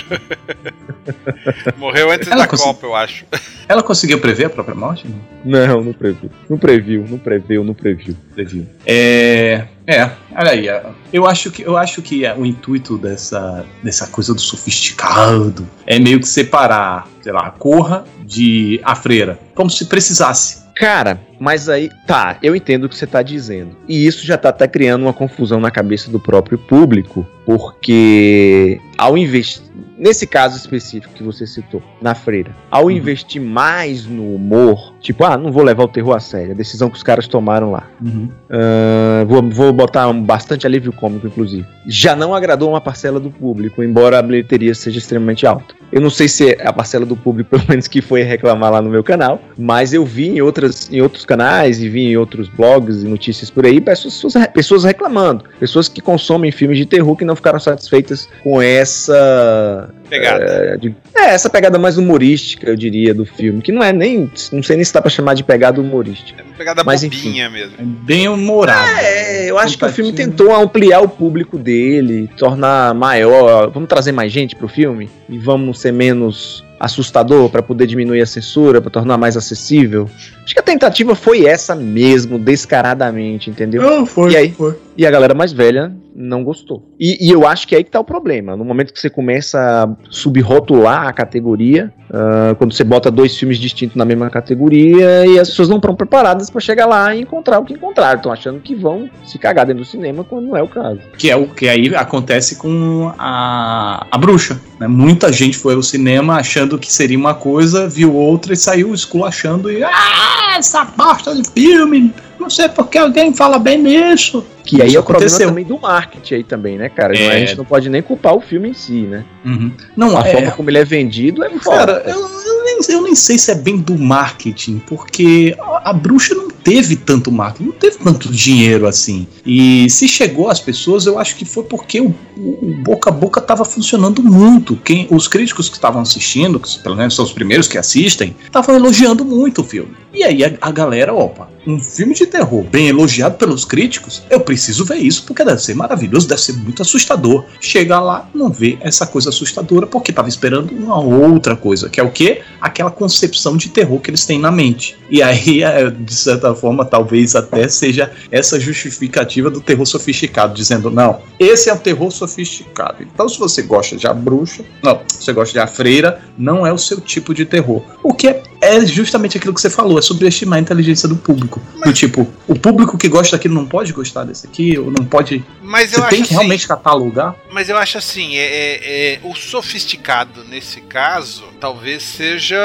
D: morreu antes ela da Copa, eu acho.
B: Ela conseguiu prever a própria morte?
C: Não, não previu. Não previu, não previu, não previu.
B: Previu. É. É, olha aí. Eu acho que, eu acho que o intuito dessa, dessa coisa do sofisticado é meio que separar, sei lá, a corra de a freira. Como se precisasse.
C: Cara, mas aí, tá, eu entendo o que você tá dizendo. E isso já tá até criando uma confusão na cabeça do próprio público, porque ao investir nesse caso específico que você citou, na freira, ao uhum. investir mais no humor, tipo, ah, não vou levar o terror a sério, a decisão que os caras tomaram lá. Uhum. Uh, vou, vou botar um bastante alívio cômico, inclusive. Já não agradou uma parcela do público, embora a bilheteria seja extremamente alta. Eu não sei se é a parcela do público, pelo menos que foi reclamar lá no meu canal, mas eu vi em, outras, em outros canais e vi em outros blogs e notícias por aí pessoas, pessoas reclamando. Pessoas que consomem filmes de terror que não ficaram satisfeitas com essa
D: Pegada.
C: É, de, é, essa pegada mais humorística, eu diria, do filme. Que não é nem. Não sei nem se dá pra chamar de pegada humorística. É
D: uma pegada mas, bobinha enfim, mesmo. É
B: bem humorado.
C: É, eu acho que o filme tentou ampliar o público dele, tornar maior. Vamos trazer mais gente pro filme? E vamos ser menos assustador para poder diminuir a censura, para tornar mais acessível. Acho que a tentativa foi essa mesmo, descaradamente, entendeu?
B: Não, foi,
C: e aí,
B: foi.
C: E a galera mais velha não gostou. E, e, eu acho que é aí que tá o problema. No momento que você começa a subrotular a categoria, uh, quando você bota dois filmes distintos na mesma categoria e as pessoas não estão preparadas para chegar lá e encontrar o que encontraram. Estão achando que vão se cagar dentro do cinema quando não é o caso.
B: Que é o que aí acontece com a, a bruxa. Né? Muita gente foi ao cinema achando que seria uma coisa, viu outra e saiu esculachando e. Ah, essa bosta de filme! Não sei porque alguém fala bem nisso.
C: Que aí é o problema também do marketing aí também, né, cara? É... A gente não pode nem culpar o filme em si, né?
B: Uhum. Não,
C: a é... forma como ele é vendido é
B: foda. Cara, eu, eu, nem, eu nem sei se é bem do marketing, porque a, a bruxa não teve tanto marketing, não teve tanto dinheiro assim. E se chegou às pessoas, eu acho que foi porque o, o boca a boca estava funcionando muito. Quem, os críticos que estavam assistindo, que pelo menos são os primeiros que assistem, estavam elogiando muito o filme. E aí a, a galera, opa, um filme de terror bem elogiado pelos críticos, eu preciso ver isso porque deve ser maravilhoso, deve ser muito assustador. Chega lá, não vê essa coisa assustadora porque estava esperando uma outra coisa, que é o que? Aquela concepção de terror que eles têm na mente. E aí, é, de certa forma, talvez até seja essa justificativa do terror sofisticado, dizendo: não, esse é o terror sofisticado. Então, se você gosta de a bruxa, não, se você gosta de a freira, não é o seu tipo de terror. O que é, é justamente aquilo que você falou, é subestimar a inteligência do público. Mas... Do tipo, o público que gosta daquilo não pode gostar desse aqui, ou não pode.
D: Mas você
B: tem que
D: assim,
B: realmente catalogar.
D: Mas eu acho assim, é, é, é, o sofisticado nesse caso talvez seja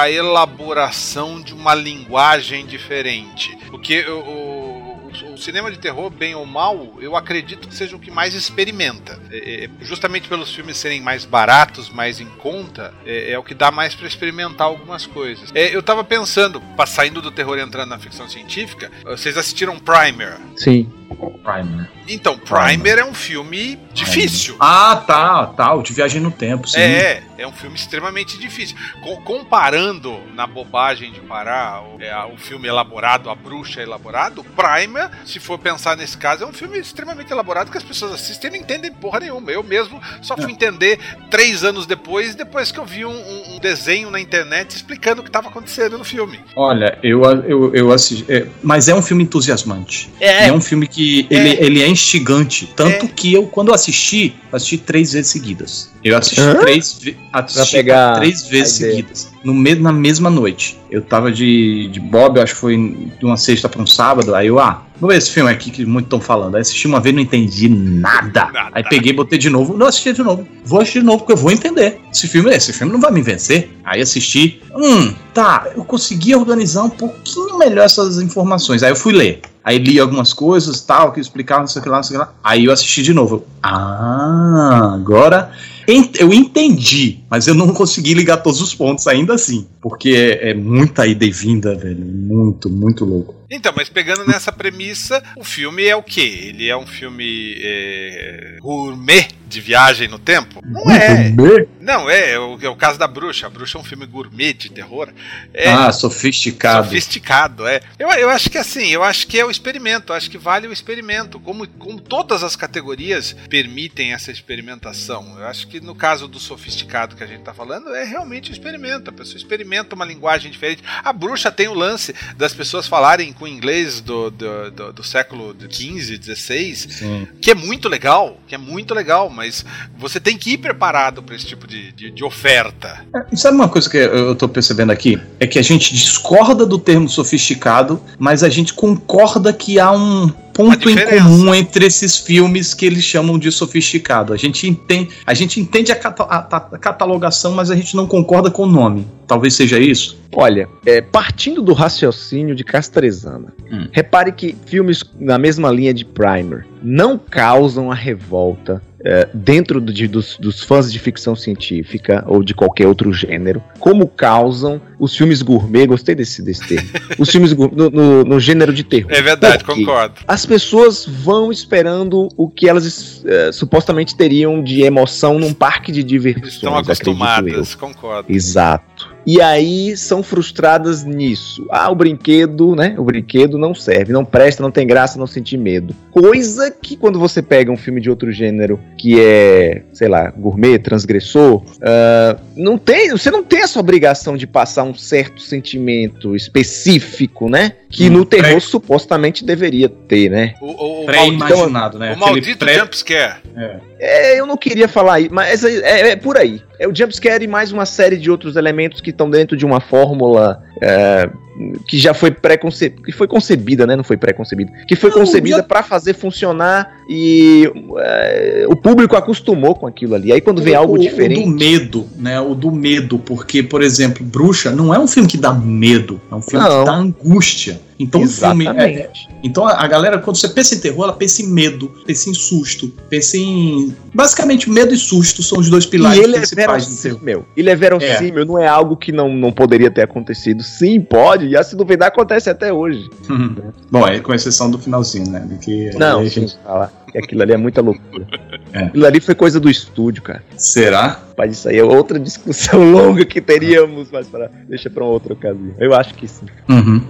D: a elaboração de uma linguagem diferente. Porque o, cinema de terror, bem ou mal, eu acredito que seja o que mais experimenta. É, é, justamente pelos filmes serem mais baratos, mais em conta, é, é o que dá mais para experimentar algumas coisas. É, eu tava pensando, saindo do terror e entrando na ficção científica, vocês assistiram Primer?
C: Sim.
B: Primer.
D: Então, Primer, Primer. é um filme difícil.
B: Ah, tá, tá. O de viagem no tempo, sim.
D: É, é um filme extremamente difícil. Com, comparando na bobagem de parar o, é, o filme elaborado, a bruxa elaborado, Primer, se for pensar nesse caso, é um filme extremamente elaborado que as pessoas assistem e não entendem porra nenhuma. Eu mesmo só fui é. entender três anos depois, depois que eu vi um, um desenho na internet explicando o que estava acontecendo no filme.
B: Olha, eu, eu, eu assisti. É, mas é um filme entusiasmante. É. É um filme que ele é, ele é instigante. Tanto é. que eu, quando assisti, assisti três vezes seguidas. Eu assisti Hã? três, assisti pegar três vezes seguidas. No mesmo, na mesma noite. Eu tava de, de Bob, acho que foi de uma sexta para um sábado. Aí eu, ah, vou ver esse filme aqui que muitos estão falando. Aí assisti uma vez não entendi nada. nada. Aí peguei, botei de novo. Não assisti de novo. Vou assistir de novo porque eu vou entender. Esse filme, esse filme não vai me vencer. Aí assisti. Hum, tá. Eu consegui organizar um pouquinho melhor essas informações. Aí eu fui ler. Aí li algumas coisas, tal, que explicavam, não sei o que lá, não sei o que lá. Aí eu assisti de novo. Ah, agora eu entendi, mas eu não consegui ligar todos os pontos ainda assim. Porque é, é muita ida e vinda, velho. Muito, muito louco.
D: Então, mas pegando nessa premissa, o filme é o quê? Ele é um filme é, gourmet de viagem no tempo? Não é. Não, é, é o, é o caso da bruxa. A bruxa é um filme gourmet de terror. É,
B: ah, sofisticado.
D: Sofisticado, é. Eu, eu acho que assim, eu acho que é o experimento, eu acho que vale o experimento. Como, como todas as categorias permitem essa experimentação. Eu acho que no caso do sofisticado que a gente tá falando, é realmente um experimento. A pessoa experimenta uma linguagem diferente. A bruxa tem o lance das pessoas falarem com inglês do, do, do, do século XV, XVI, que é muito legal, que é muito legal, mas você tem que ir preparado para esse tipo de, de, de, oferta.
B: É, sabe uma coisa que eu tô percebendo aqui? É que a gente discorda do termo sofisticado, mas a gente concorda que há um ponto em comum entre esses filmes que eles chamam de sofisticado. A gente entende, a, gente entende a, cata a, a catalogação, mas a gente não concorda com o nome. Talvez seja isso?
C: Olha, é, partindo do raciocínio de Castrezana, hum. repare que filmes na mesma linha de Primer não causam a revolta é, dentro de, dos, dos, fãs de ficção científica ou de qualquer outro gênero, como causam os filmes gourmet, gostei desse, desse termo, os filmes no, no, no, gênero de terror.
D: É verdade, concordo.
C: As pessoas vão esperando o que elas é, supostamente teriam de emoção num parque de diversões.
D: Estão acostumadas, concordo.
C: Exato e aí são frustradas nisso. Ah, o brinquedo, né? O brinquedo não serve, não presta, não tem graça, não senti medo. Coisa que quando você pega um filme de outro gênero que é, sei lá, gourmet, transgressor, uh, não tem, você não tem essa obrigação de passar um certo sentimento específico, né? Que hum, no terror pré... supostamente deveria ter, né?
D: O, o, Pré-imaginado, né? O maldito pré... jumpscare.
C: É. é, eu não queria falar aí, mas é, é, é por aí. É o jumpscare e mais uma série de outros elementos que estão dentro de uma fórmula é, que já foi pré-concebida, que foi concebida, né? Não foi pré-concebida, que foi não, concebida já... para fazer funcionar e é, o público acostumou com aquilo ali. Aí quando vem o, algo o, diferente,
B: o do medo, né? O do medo, porque por exemplo, Bruxa não é um filme que dá medo, é um filme não. que dá angústia. Então Exatamente. o filme é, então a galera quando você pensa em terror, ela pensa em medo, pensa em susto, pensa em basicamente medo e susto são os dois pilares
C: e ele é principais é do terror. Meu, ele é verossímil, é. não é algo que não, não poderia ter acontecido sim, pode. E se duvidar, acontece até hoje.
B: Bom, é com exceção do finalzinho, né? de Que
C: Não,
B: aí a gente-
C: falar que aquilo ali é muita loucura.
B: É.
C: Aquilo ali foi coisa do estúdio, cara.
B: Será?
C: Mas isso aí é outra discussão longa que teríamos, mas para deixa pra uma outra ocasião. Eu acho que sim.
B: Uhum.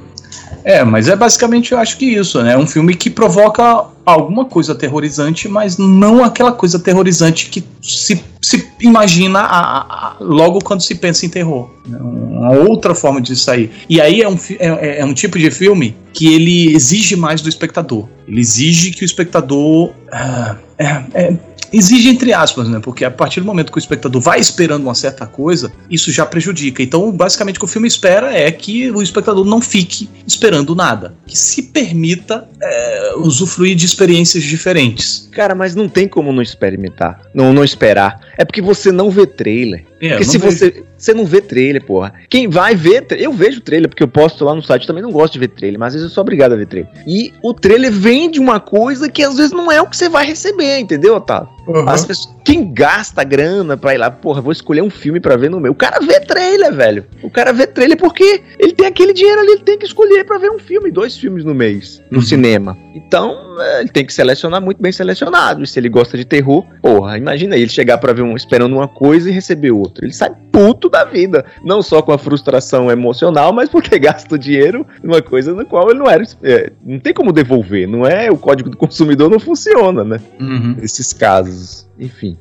B: É, mas é basicamente eu acho que isso, né? É um filme que provoca alguma coisa aterrorizante, mas não aquela coisa aterrorizante que se, se imagina a- a- logo quando se pensa em terror. né? Uma outra forma de sair. E aí é um, fi- é, é um tipo de filme que ele exige mais do espectador. Ele exige que o espectador. ah, é- é- exige entre aspas, né? Porque a partir do momento que o espectador vai esperando uma certa coisa, isso já prejudica. Então, basicamente, o que o filme espera é que o espectador não fique esperando nada, que se permita é, usufruir de experiências diferentes.
C: Cara, mas não tem como não experimentar. Não, não esperar. É porque você não vê trailer.
B: É,
C: Porque se
B: vejo-
C: você. Você não vê trailer, porra. Quem vai ver. Eu vejo trailer, porque eu posto lá no site. Também não gosto de ver trailer, mas às vezes eu sou obrigado a ver trailer. E o trailer vende uma coisa que às vezes não é o que você vai receber, entendeu, Otávio? As pessoas, quem gasta grana pra ir lá, porra, vou escolher um filme pra ver no meu. O cara vê trailer, velho. O cara vê trailer porque ele tem aquele dinheiro ali, ele tem que escolher pra ver um filme, dois filmes no mês, no
B: Uhum.
C: cinema. Então, é, ele tem que selecionar muito bem selecionado. E se ele gosta de terror, porra, imagina aí, ele chegar pra ver um, esperando uma coisa e receber outra. Ele sai puto da vida. Não só com a frustração emocional, mas porque gasta o dinheiro numa coisa na qual ele não era. é, não tem como devolver, não é? O código do consumidor não funciona, né?
B: Uhum.
C: Esses casos. Enfim.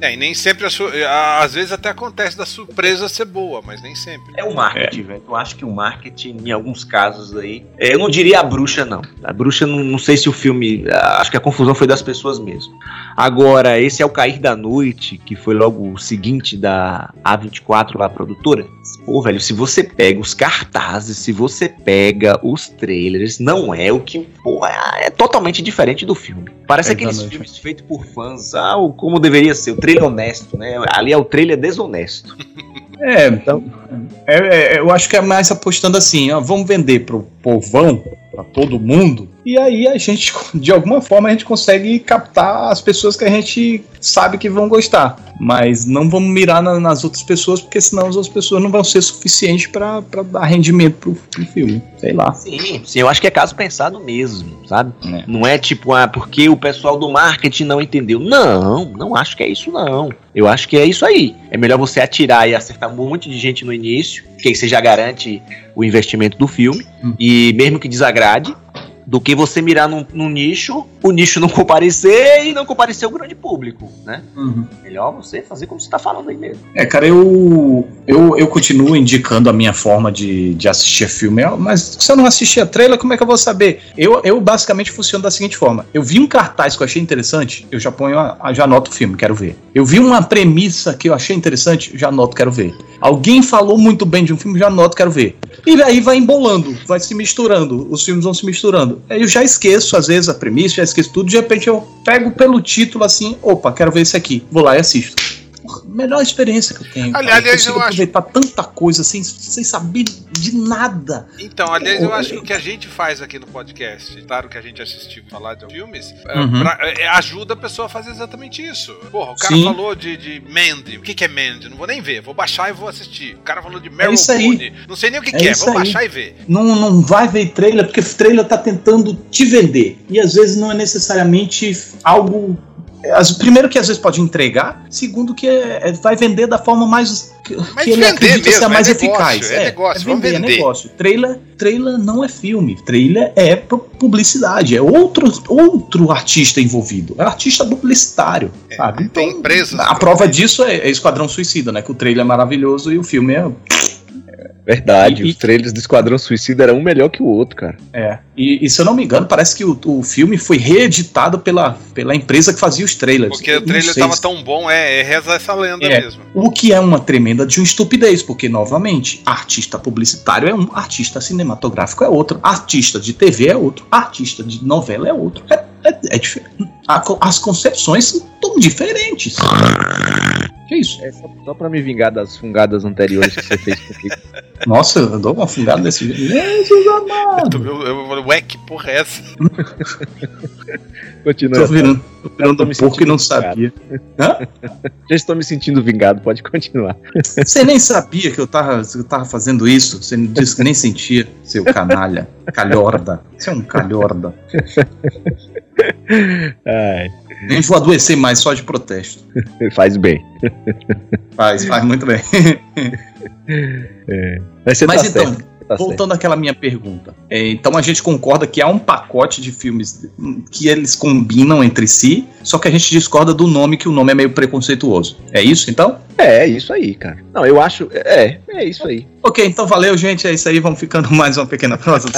D: É, e nem sempre, a às vezes até acontece da surpresa ser boa, mas nem sempre.
E: É o marketing, velho. Eu acho que o marketing, em alguns casos aí. é, eu não diria a bruxa, não. A bruxa, não, não sei se o filme. Acho que a confusão foi das pessoas mesmo. Agora, esse é o Cair da Noite, que foi logo o seguinte da A24 lá, a produtora. Pô, velho, se você pega os cartazes, se você pega os trailers, não é o que. Pô, é, é totalmente diferente do filme. Parece aqueles
B: Noite.
E: filmes feitos por fãs, ah, como deveria ser, o trailer honesto, né? Ali é o trailer desonesto.
B: É, então, é, é, eu acho que é mais apostando assim, ó, vamos vender pro povão, pra todo mundo, e aí a gente, de alguma forma, a gente consegue captar as pessoas que a gente sabe que vão gostar, mas não vamos mirar na- nas outras pessoas, porque senão as outras pessoas não vão ser suficientes pra dar rendimento pro, pro filme, sei lá.
E: Sim, sim, eu acho que é caso pensado mesmo, sabe?
B: É.
E: Não é tipo, ah, porque o pessoal do marketing não entendeu. Não, não acho que é isso, não. Eu acho que é isso aí. É melhor você atirar e acertar um monte de gente no início, que aí você já garante o investimento do filme,
B: Hum.
E: e mesmo que desagrade, do que você mirar num, num nicho, o nicho não comparecer e não comparecer o grande público, né? Melhor você fazer como você tá falando aí mesmo.
B: É, cara, eu, eu, eu continuo indicando a minha forma de, de assistir filme, mas se eu não assistir a trailer, como é que eu vou saber? Eu, eu basicamente funciono da seguinte forma: eu vi um cartaz que eu achei interessante, eu já ponho, a, já anoto o filme, quero ver. Eu vi uma premissa que eu achei interessante, já anoto, quero ver. Alguém falou muito bem de um filme, já anoto, quero ver. E aí vai embolando, vai se misturando, os filmes vão se misturando. Eu já esqueço, às vezes, a premissa, já esqueço tudo, de repente eu pego pelo título assim, opa, quero ver esse aqui, vou lá e assisto. Melhor experiência que eu tenho.
D: Ali- aliás, eu acho-
B: aproveitar tanta coisa sem, sem saber de nada.
D: Então, aliás, eu
B: Ô,
D: acho que o que a gente faz aqui no podcast, claro que a gente assistiu falar de filmes, é,
B: Uhum.
D: pra- é, ajuda a pessoa a fazer exatamente isso. Porra, o cara
B: Sim.
D: falou de, de Mandy. O que, que é Mandy? Não vou nem ver, vou baixar e vou assistir. O cara falou de Meryl
B: isso aí.
D: Boone. Não sei nem o que,
B: É
D: que é, vou
B: aí.
D: baixar e ver.
B: Não, não vai ver trailer, porque trailer tá tentando te vender. E às vezes não é necessariamente algo. As, primeiro que às vezes pode entregar, segundo que é- é- vai vender da forma mais que,
D: Mas
B: que ele acredita ser a
D: mesmo,
B: mais
D: é negócio,
B: eficaz.
D: é negócio, vamos
B: vender,
D: vender.
B: é negócio. Trailer, trailer não é filme, trailer é pu- publicidade, é outro, outro artista envolvido, é artista publicitário, sabe?
D: tem
B: Então,
D: empresas
B: A prova disso é, é Esquadrão Suicida, né? Que o trailer é maravilhoso e o filme é
C: Verdade,
B: E-
C: os trailers do Esquadrão Suicida eram um melhor que o outro, cara.
B: É, e, e se eu não me engano, parece que o, o filme foi reeditado pela, pela empresa que fazia os trailers.
D: Porque
B: Eu
D: o trailer
B: sei
D: tava
B: se-
D: tão bom, é, é reza essa lenda
B: É.
D: mesmo.
B: O que é uma tremenda de uma estupidez, porque, novamente, artista publicitário é um, artista cinematográfico é outro, artista de TV é outro, artista de novela é outro. É, é, é diferente. As concepções são tão diferentes. Que isso?
C: É só, só pra me vingar das fungadas anteriores que você fez comigo.
B: Nossa, eu dou uma fungada desse jeito. Jesus
D: Eu,
B: amado!
D: tô- eu, eu, ué, que porra é essa?
C: Continua.
B: Tô virando, tô virando um
C: me
B: porco e não
C: sentindo
B: sabia. Hã?
C: Já estou me sentindo vingado, pode continuar.
B: Você nem sabia que eu tava, que eu tava fazendo isso. Você disse que nem sentia, seu canalha. Calhorda. Você é um calhorda.
C: Ai,
B: Nem vou adoecer mais só de protesto.
C: faz bem.
B: Faz, faz muito bem.
C: Mas você
B: Mas
C: tá
B: então,
C: certo, tá certo.
B: voltando àquela minha pergunta. É, então a gente concorda que há um pacote de filmes que eles combinam entre si, só que a gente discorda do nome, que o nome é meio preconceituoso. É isso então?
C: É, é isso aí, cara. Não, eu acho. É, é isso aí.
B: Ok, então valeu, gente. É isso aí. Vamos ficando mais uma pequena prosa.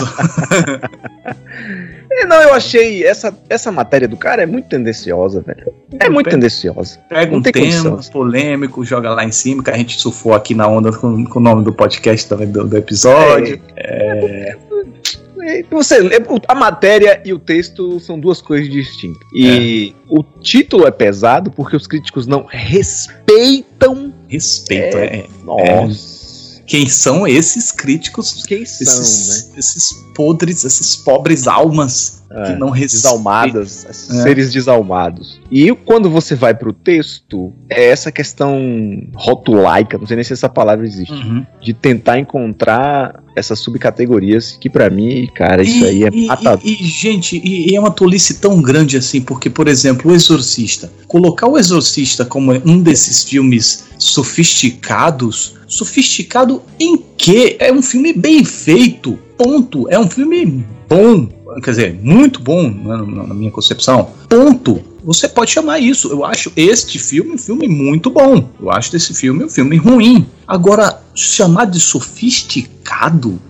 C: É, não, eu achei. Essa, essa matéria do cara é muito tendenciosa, velho. É muito tendenciosa.
B: Pega um
C: tem
B: tema
C: condição.
B: polêmico, joga lá em cima, que a gente surfou aqui na onda com, com o nome do podcast também do, do episódio.
C: É, Você, o- a matéria e o texto são duas coisas distintas. E o título é pesado porque os críticos não respeitam.
B: Respeito, é.
C: Nossa.
B: Quem são esses críticos?
C: Quem são,
B: Esses, esses podres, esses pobres almas
C: né?
B: Que
C: É,
B: não respeitam.
C: Desalmadas,
B: É.
C: seres desalmados. E quando você vai pro texto, é essa questão rotulaica, não sei nem se essa palavra existe,
B: Uhum.
C: de tentar encontrar essas subcategorias que pra mim, cara, isso
B: E-
C: aí é
B: e,
C: matador.
B: e, e, gente, e, e é uma tolice tão grande assim, porque, por exemplo, o Exorcista. Colocar o Exorcista como um desses filmes sofisticados. Sofisticado em quê? É um filme bem feito. Ponto. É um filme bom. Quer dizer, muito bom né, na, minha concepção. Ponto. Você pode chamar isso. Eu acho este filme um filme muito bom. Eu acho desse filme um filme ruim. Agora, chamar de sofisticado?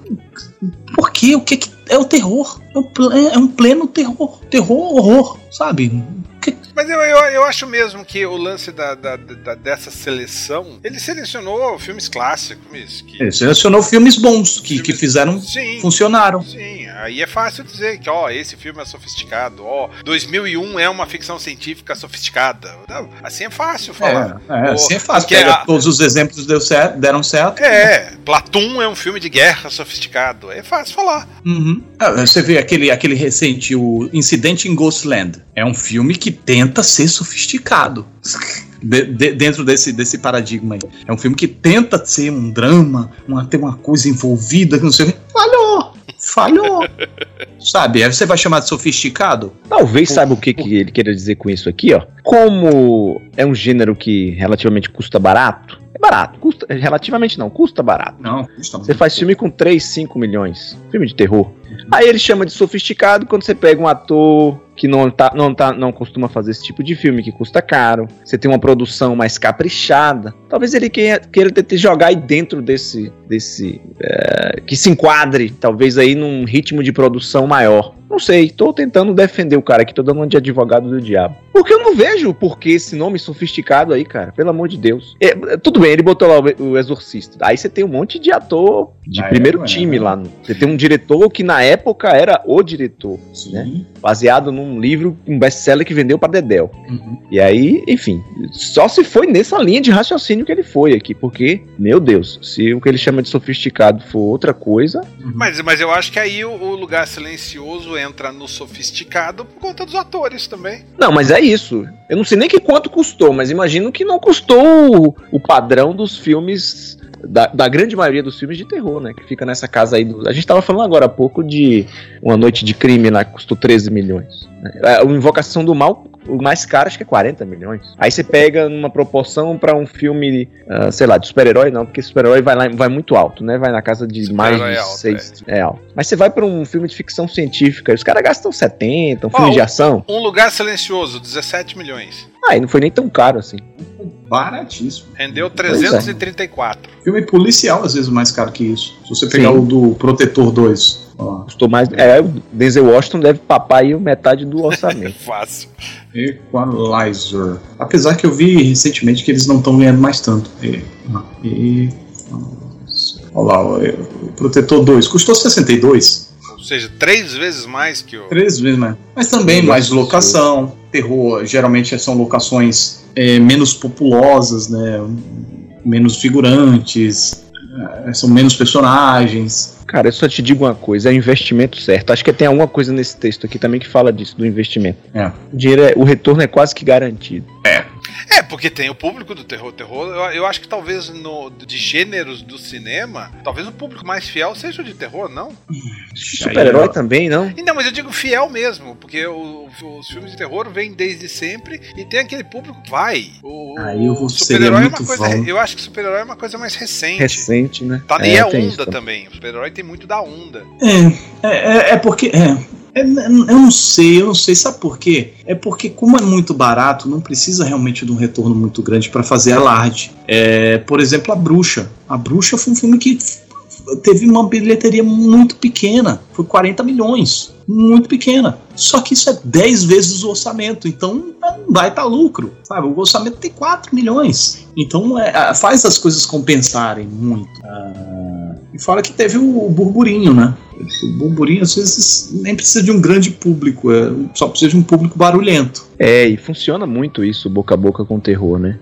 B: Por quê? O que, que é o terror? É um, é um pleno terror. Terror, horror, sabe?
D: Mas eu, eu, eu acho mesmo que o lance da, da- da- dessa seleção, ele selecionou filmes clássicos. filmes Que,
B: Ele selecionou filmes bons que, que fizeram,
D: Sim.
B: funcionaram.
D: Sim, aí é fácil dizer que, ó, esse filme é sofisticado, ó, 2001 é uma ficção científica sofisticada. Não, assim é fácil falar.
B: É, é,
D: Ou-
B: assim é fácil. Pega
D: a-
B: todos os exemplos deu certo, deram certo.
D: É, Platum é um filme de guerra sofisticado. É fácil falar.
B: Uhum. Ah, você vê aquele, aquele recente, o Incidente em Ghostland. É um filme que tenta ser sofisticado. De- de- dentro desse, desse paradigma aí. É um filme que tenta ser um drama, uma, ter uma coisa envolvida, que não sei o quê. Falhou! Falhou! Sabe? Aí você vai chamar de sofisticado?
C: Talvez saiba o que, que ele queria dizer com isso aqui, ó. Como é um gênero que relativamente custa barato, é barato, custa, relativamente não, custa barato.
B: Não, custa
C: Você faz filme com 3, 5 milhões, filme de terror. Aí ele chama de sofisticado quando você pega um ator que não, tá, não, tá, não costuma fazer esse tipo de filme, que custa caro. Você tem uma produção mais caprichada. Talvez ele queira, queira jogar aí dentro desse. desse é, que se enquadre, talvez aí num ritmo de produção maior. Não sei, tô tentando defender o cara aqui, tô dando uma de advogado do diabo. Porque eu não vejo por que esse nome sofisticado aí, cara. Pelo amor de Deus. É, tudo bem, ele botou lá o, o Exorcista. Aí você tem um monte de ator de
B: Ah,
C: primeiro
B: é,
C: time
B: é.
C: lá. Você tem um diretor que na época era o diretor, né? baseado num livro, um best-seller que vendeu pra Dedel.
B: Uhum.
C: E aí, enfim, só se foi nessa linha de raciocínio que ele foi aqui, porque, meu Deus, se o que ele chama de sofisticado for outra coisa,
D: Mas, mas eu acho que aí o, o lugar silencioso entra no sofisticado por conta dos atores também.
C: Não, mas é isso. Eu não sei nem que quanto custou, mas imagino que não custou o, o padrão dos filmes. Da, da grande maioria dos filmes de terror, né? Que fica nessa casa aí. Do, a gente tava falando agora há pouco de Uma Noite de Crime lá que custou 13 milhões. né? É, O Invocação do Mal, o mais caro acho que é 40 milhões. Aí você pega numa proporção pra um filme, ah, sei lá, de super-herói, não, porque super-herói vai, lá- vai muito alto, né? Vai na casa de mais de
D: é alto,
C: 6. É. alto. Mas você vai pra um filme de ficção científica, os caras gastam 70, um filme de ação.
D: Um lugar silencioso, 17 milhões.
C: Ah, e não foi nem tão caro assim.
B: Baratíssimo.
D: Rendeu
C: é.
D: 334.
B: Filme policial, às vezes, mais caro que isso. Se você pegar
C: Sim.
B: o do Protetor 2. Ó,
C: Custou mais. É, o Denzel Washington deve papar aí metade do orçamento.
D: Fácil.
B: Equalizer. Apesar que eu vi recentemente que eles não estão ganhando mais tanto. E, e, olha lá, o, Protetor 2 custou 62.
D: Ou seja, três vezes mais que o.
B: Três vezes mais. Mas também
C: Sim,
B: mais locação. terror geralmente são locações é, menos populosas, né? Menos figurantes, é, são menos personagens.
C: Cara, eu só te digo uma coisa, é o investimento certo. Acho que tem alguma coisa nesse texto aqui também que fala disso, do investimento.
B: É.
C: O dinheiro, é, o retorno é quase que garantido.
D: É, porque tem o público do terror. Terror, eu, eu acho que talvez no, de gêneros do cinema, talvez o público mais fiel seja o de terror, não?
C: Super-herói também, não?
D: E Não, mas eu digo fiel mesmo, porque o- os filmes de terror vêm desde sempre e tem aquele público que vai. O,
B: Aí eu vou-
D: o super-herói é uma
B: muito
D: coisa. Eu acho que super-herói é uma coisa mais recente.
C: Recente, né?
D: Tá, e é
C: tem
D: onda
C: isso também.
D: O super-herói tem muito da onda.
B: É, é, é- é porque. É, é, eu não sei, eu não sei, sabe por quê? É porque, como é muito barato, não precisa realmente de um retorno muito grande para fazer alarde. É, por exemplo, A Bruxa. A Bruxa foi um filme que teve uma bilheteria muito pequena foi 40 milhões. Muito pequena. Só que isso é 10 vezes o orçamento. Então não vai estar lucro. Sabe? O orçamento tem 4 milhões. Então é, faz as coisas compensarem muito. Ah, e fora que teve o burburinho, né? O burburinho às vezes nem precisa de um grande público, é, só precisa de um público barulhento.
C: É, e funciona muito isso, boca a boca com terror, né?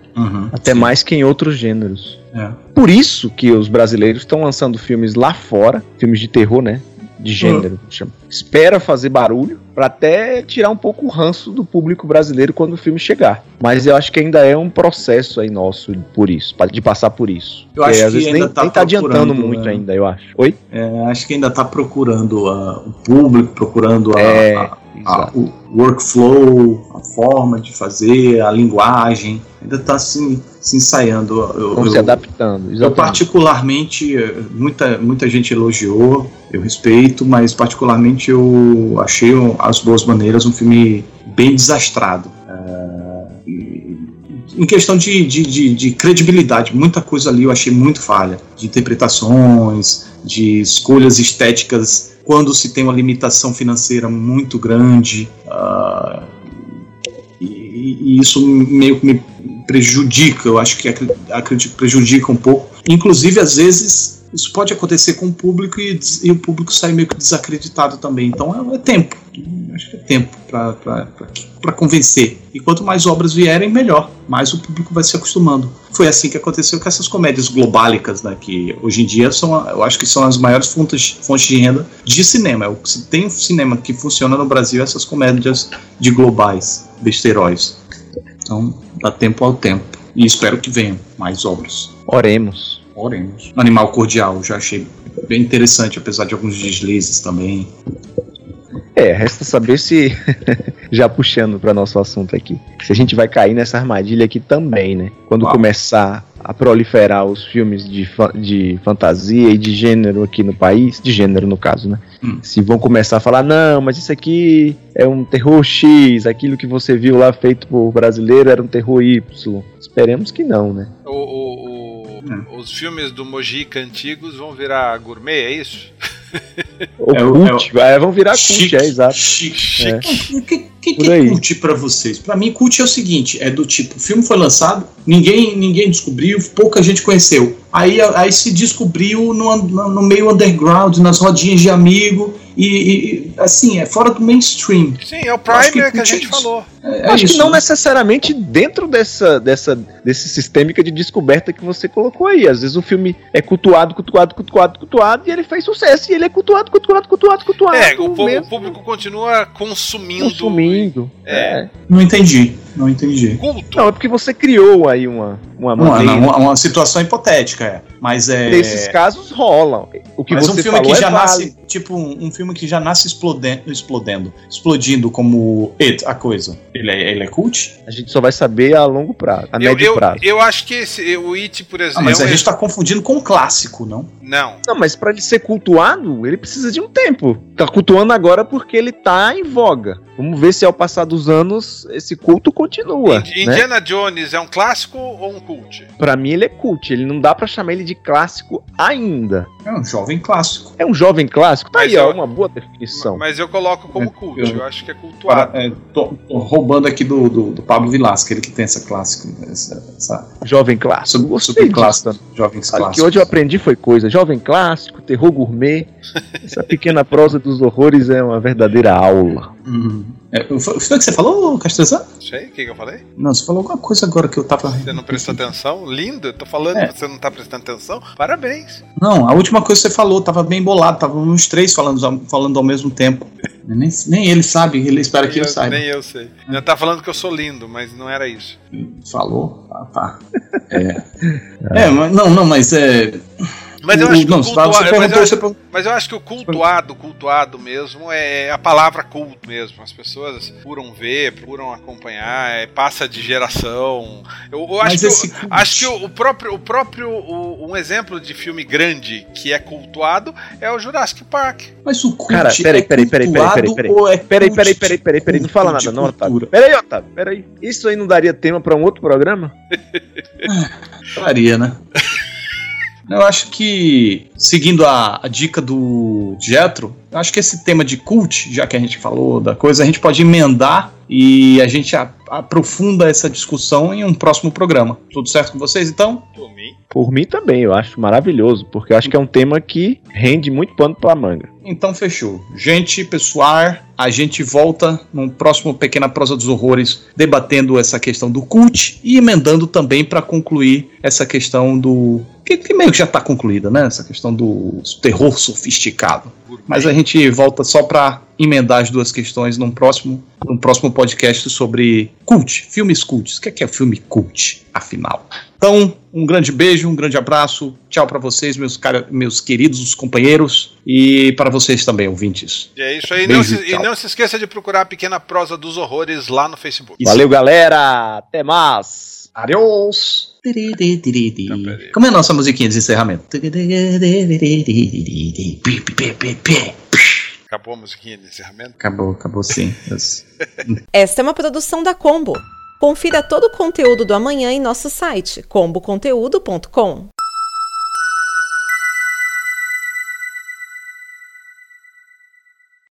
C: Até
B: Sim.
C: mais que em outros gêneros.
B: É.
C: Por isso que os brasileiros estão lançando filmes lá fora, filmes de terror, né? De gênero. chama. Espera fazer barulho pra até tirar um pouco o ranço do público brasileiro quando o filme chegar. Mas eu acho que ainda é um processo aí nosso por isso, de passar por isso.
B: Eu acho
C: Porque às
B: que
C: vezes
B: ainda
C: nem,
B: tá
C: nem tá adiantando
B: procurando,
C: muito
B: né?
C: ainda, eu acho. Oi?
B: É, acho que ainda está procurando ah, o público, procurando a-
C: É,
B: a- a-
C: exato.
B: o workflow, a forma de fazer, a linguagem. Ainda está se, se ensaiando. Eu, eu-
C: se adaptando.
B: eu
C: Exatamente.
B: particularmente, eh, muita, muita gente elogiou, eu respeito, mas particularmente eu achei As Boas Maneiras um filme bem desastrado. Eh, em questão de, de, de- de credibilidade, muita coisa ali eu achei muito falha. De interpretações, de escolhas estéticas, quando se tem uma limitação financeira muito grande. ah, e, e isso meio que me prejudica, eu acho que acre- acredito prejudica um pouco. Inclusive, às vezes, isso pode acontecer com o público e, e o público sai meio que desacreditado também. Então é, é tempo. Acho que é tempo para convencer. E quanto mais obras vierem, melhor. Mais o público vai se acostumando. Foi assim que aconteceu com essas comédias globálicas, né? Que hoje em dia são, eu acho que são as maiores fontes, fontes de renda de cinema. É o que se tem um cinema que funciona no Brasil, essas comédias de globais, besteiróis. Então, dá tempo ao tempo. E espero que venham mais obras.
C: Oremos.
B: Oremos. Animal Cordial, já achei bem interessante, apesar de alguns deslizes também.
C: É, resta saber se, já puxando para nosso assunto aqui, se a gente vai cair nessa armadilha aqui também, né? Quando
B: Uau.
C: começar a proliferar os filmes de, fa- de fantasia e de gênero aqui no país, de gênero no caso, né?
B: Hum.
C: Se vão começar a falar, não, mas isso aqui é um terror X, aquilo que você viu lá feito por brasileiro era um terror Y. Esperemos que não, né?
D: O- o- o- Os filmes do Mojica antigos vão virar gourmet, é isso?
C: O
B: É
C: cult, é, vão virar cult, é exato.
B: Chique.
C: É.
B: O que, que, que é cult pra vocês? Pra mim, cult é o seguinte: é do tipo, o filme foi lançado, ninguém, ninguém descobriu, pouca gente conheceu. Aí, aí se descobriu no, no, no meio underground, nas rodinhas de amigo, e, e, assim, é fora do mainstream.
D: Sim, é o
B: acho que
D: primer que, a
B: é
D: gente falou.
B: É,
C: Eu acho
B: isso,
C: que não
B: né?
C: necessariamente dentro dessa, dessa, desse sistêmica de descoberta que você colocou aí. Às vezes o filme é cultuado, cultuado, cultuado, cultuado, e ele faz sucesso, e ele é cultuado, cultuado, cultuado, cultuado.
D: É, o,
C: mesmo
D: o público continua consumindo.
C: consumindo.
D: É.
B: Não entendi, não entendi.
D: Culto.
C: Não, é porque você criou aí uma, uma
B: Uma,
C: maneira.
B: uma, uma situação hipotética, é. Mas é.
C: Desses casos rolam. O que
B: mas
C: você
B: um filme
C: falou
B: que
C: é
B: já
C: válido.
B: nasce, tipo, um, um filme que já nasce explodendo, explodendo, explodindo como It, a coisa. Ele é, ele é cult?
C: A gente só vai saber a longo prazo, a
D: eu,
C: médio
D: eu,
C: prazo.
D: eu acho que esse, o It, por exemplo.
B: Ah, mas
D: é um
B: a gente
D: ex-
B: tá confundindo com um clássico, não?
D: Não.
C: Não, mas pra ele ser cultuado, ele precisa de um tempo. Tá cultuando agora porque ele tá em voga. Vamos ver se ao passar dos anos esse culto continua. Né?
D: Indiana Jones é um clássico ou um cult?
C: Pra mim ele é cult, ele não dá pra chamar ele de clássico ainda.
B: É um jovem clássico.
C: É um jovem clássico? Tá
D: Mas
C: aí, ó,
D: eu-
C: uma boa definição.
D: Mas eu coloco como
B: É,
D: cult.
B: eu-
D: Eu acho que é cultuado.
B: Para, é, tô, tô roubando aqui do, do, do Pablo Vilasco, ele que tem essa clássica, essa, essa
C: Jovem clássico.
B: sub,
C: Gostei
B: subclássica,
C: disso.
B: jovens
C: Sabe que hoje eu aprendi foi coisa. Jovem clássico, terror gourmet. Essa pequena prosa dos horrores é uma verdadeira aula.
B: Hum. É, foi, foi o que você falou, Castrezan?
D: Sei, o que, que eu falei?
B: Não, você falou alguma coisa agora que eu tava.
D: Você não prestou atenção? Lindo, eu tô falando,
B: É.
D: você não tá prestando atenção? Parabéns.
B: Não, a última coisa que você falou, tava bem bolado, tava uns três falando, falando ao mesmo tempo. Nem, nem ele sabe, ele espera que
D: nem
B: eu saiba.
D: Nem eu sei. Eu tá falando que eu sou lindo, mas não era isso.
B: Falou? Tá, tá. É. é, mas não, não, mas é.
D: Mas eu
B: o-
D: acho que
B: não,
D: cultuado, mas, eu acho,
B: você
D: mas eu acho que o cultuado, cultuado mesmo, é a palavra culto mesmo. As pessoas procuram ver, procuram acompanhar, é, passa de geração. Eu, eu acho que,
B: esse
D: acho que o, próprio, o próprio o- um exemplo de filme grande que é cultuado é o Jurassic Park.
B: Mas o cult
C: Cara, peraí,
B: é
C: peraí, peraí, peraí,
B: cultuado
C: peraí,
B: ou é
C: Peraí, peraí, peraí, peraí, peraí, não fala nada não, Otávio. Peraí, Otávio, peraí. Isso aí não daria tema pra um outro programa?
B: Faria, né? Eu acho que, seguindo a, a dica do Jetro, eu acho que esse tema de cult, já que a gente falou da coisa, a gente pode emendar e a gente a- aprofunda essa discussão em um próximo programa. Tudo certo com vocês, então?
D: Por mim.
C: Por mim também, eu acho maravilhoso, porque eu acho que é um tema que rende muito pano pra manga.
B: Então fechou. Gente, pessoal, a gente volta no próximo Pequena Prosa dos Horrores debatendo essa questão do cult e emendando também para concluir essa questão do. Que, que meio que já está concluída, né? Essa questão do terror sofisticado. Mas a gente volta só para emendar as duas questões num próximo, num próximo podcast sobre cult, filmes cults. O que é, que é filme cult, afinal? Então, um grande beijo, um grande abraço. Tchau para vocês, meus, cara, meus queridos companheiros, e para vocês também, ouvintes.
D: E é isso aí.
B: Beijo,
D: Não se, e não se esqueça de procurar a Pequena Prosa dos Horrores lá no Facebook.
C: Valeu, galera! Até mais!
B: Adiós!
D: Então.
B: Como é a nossa musiquinha de encerramento?
D: Acabou a musiquinha de encerramento?
B: Acabou, acabou sim.
F: Esta é uma produção da Combo. Confira todo o conteúdo do amanhã em nosso site comboconteúdo.com.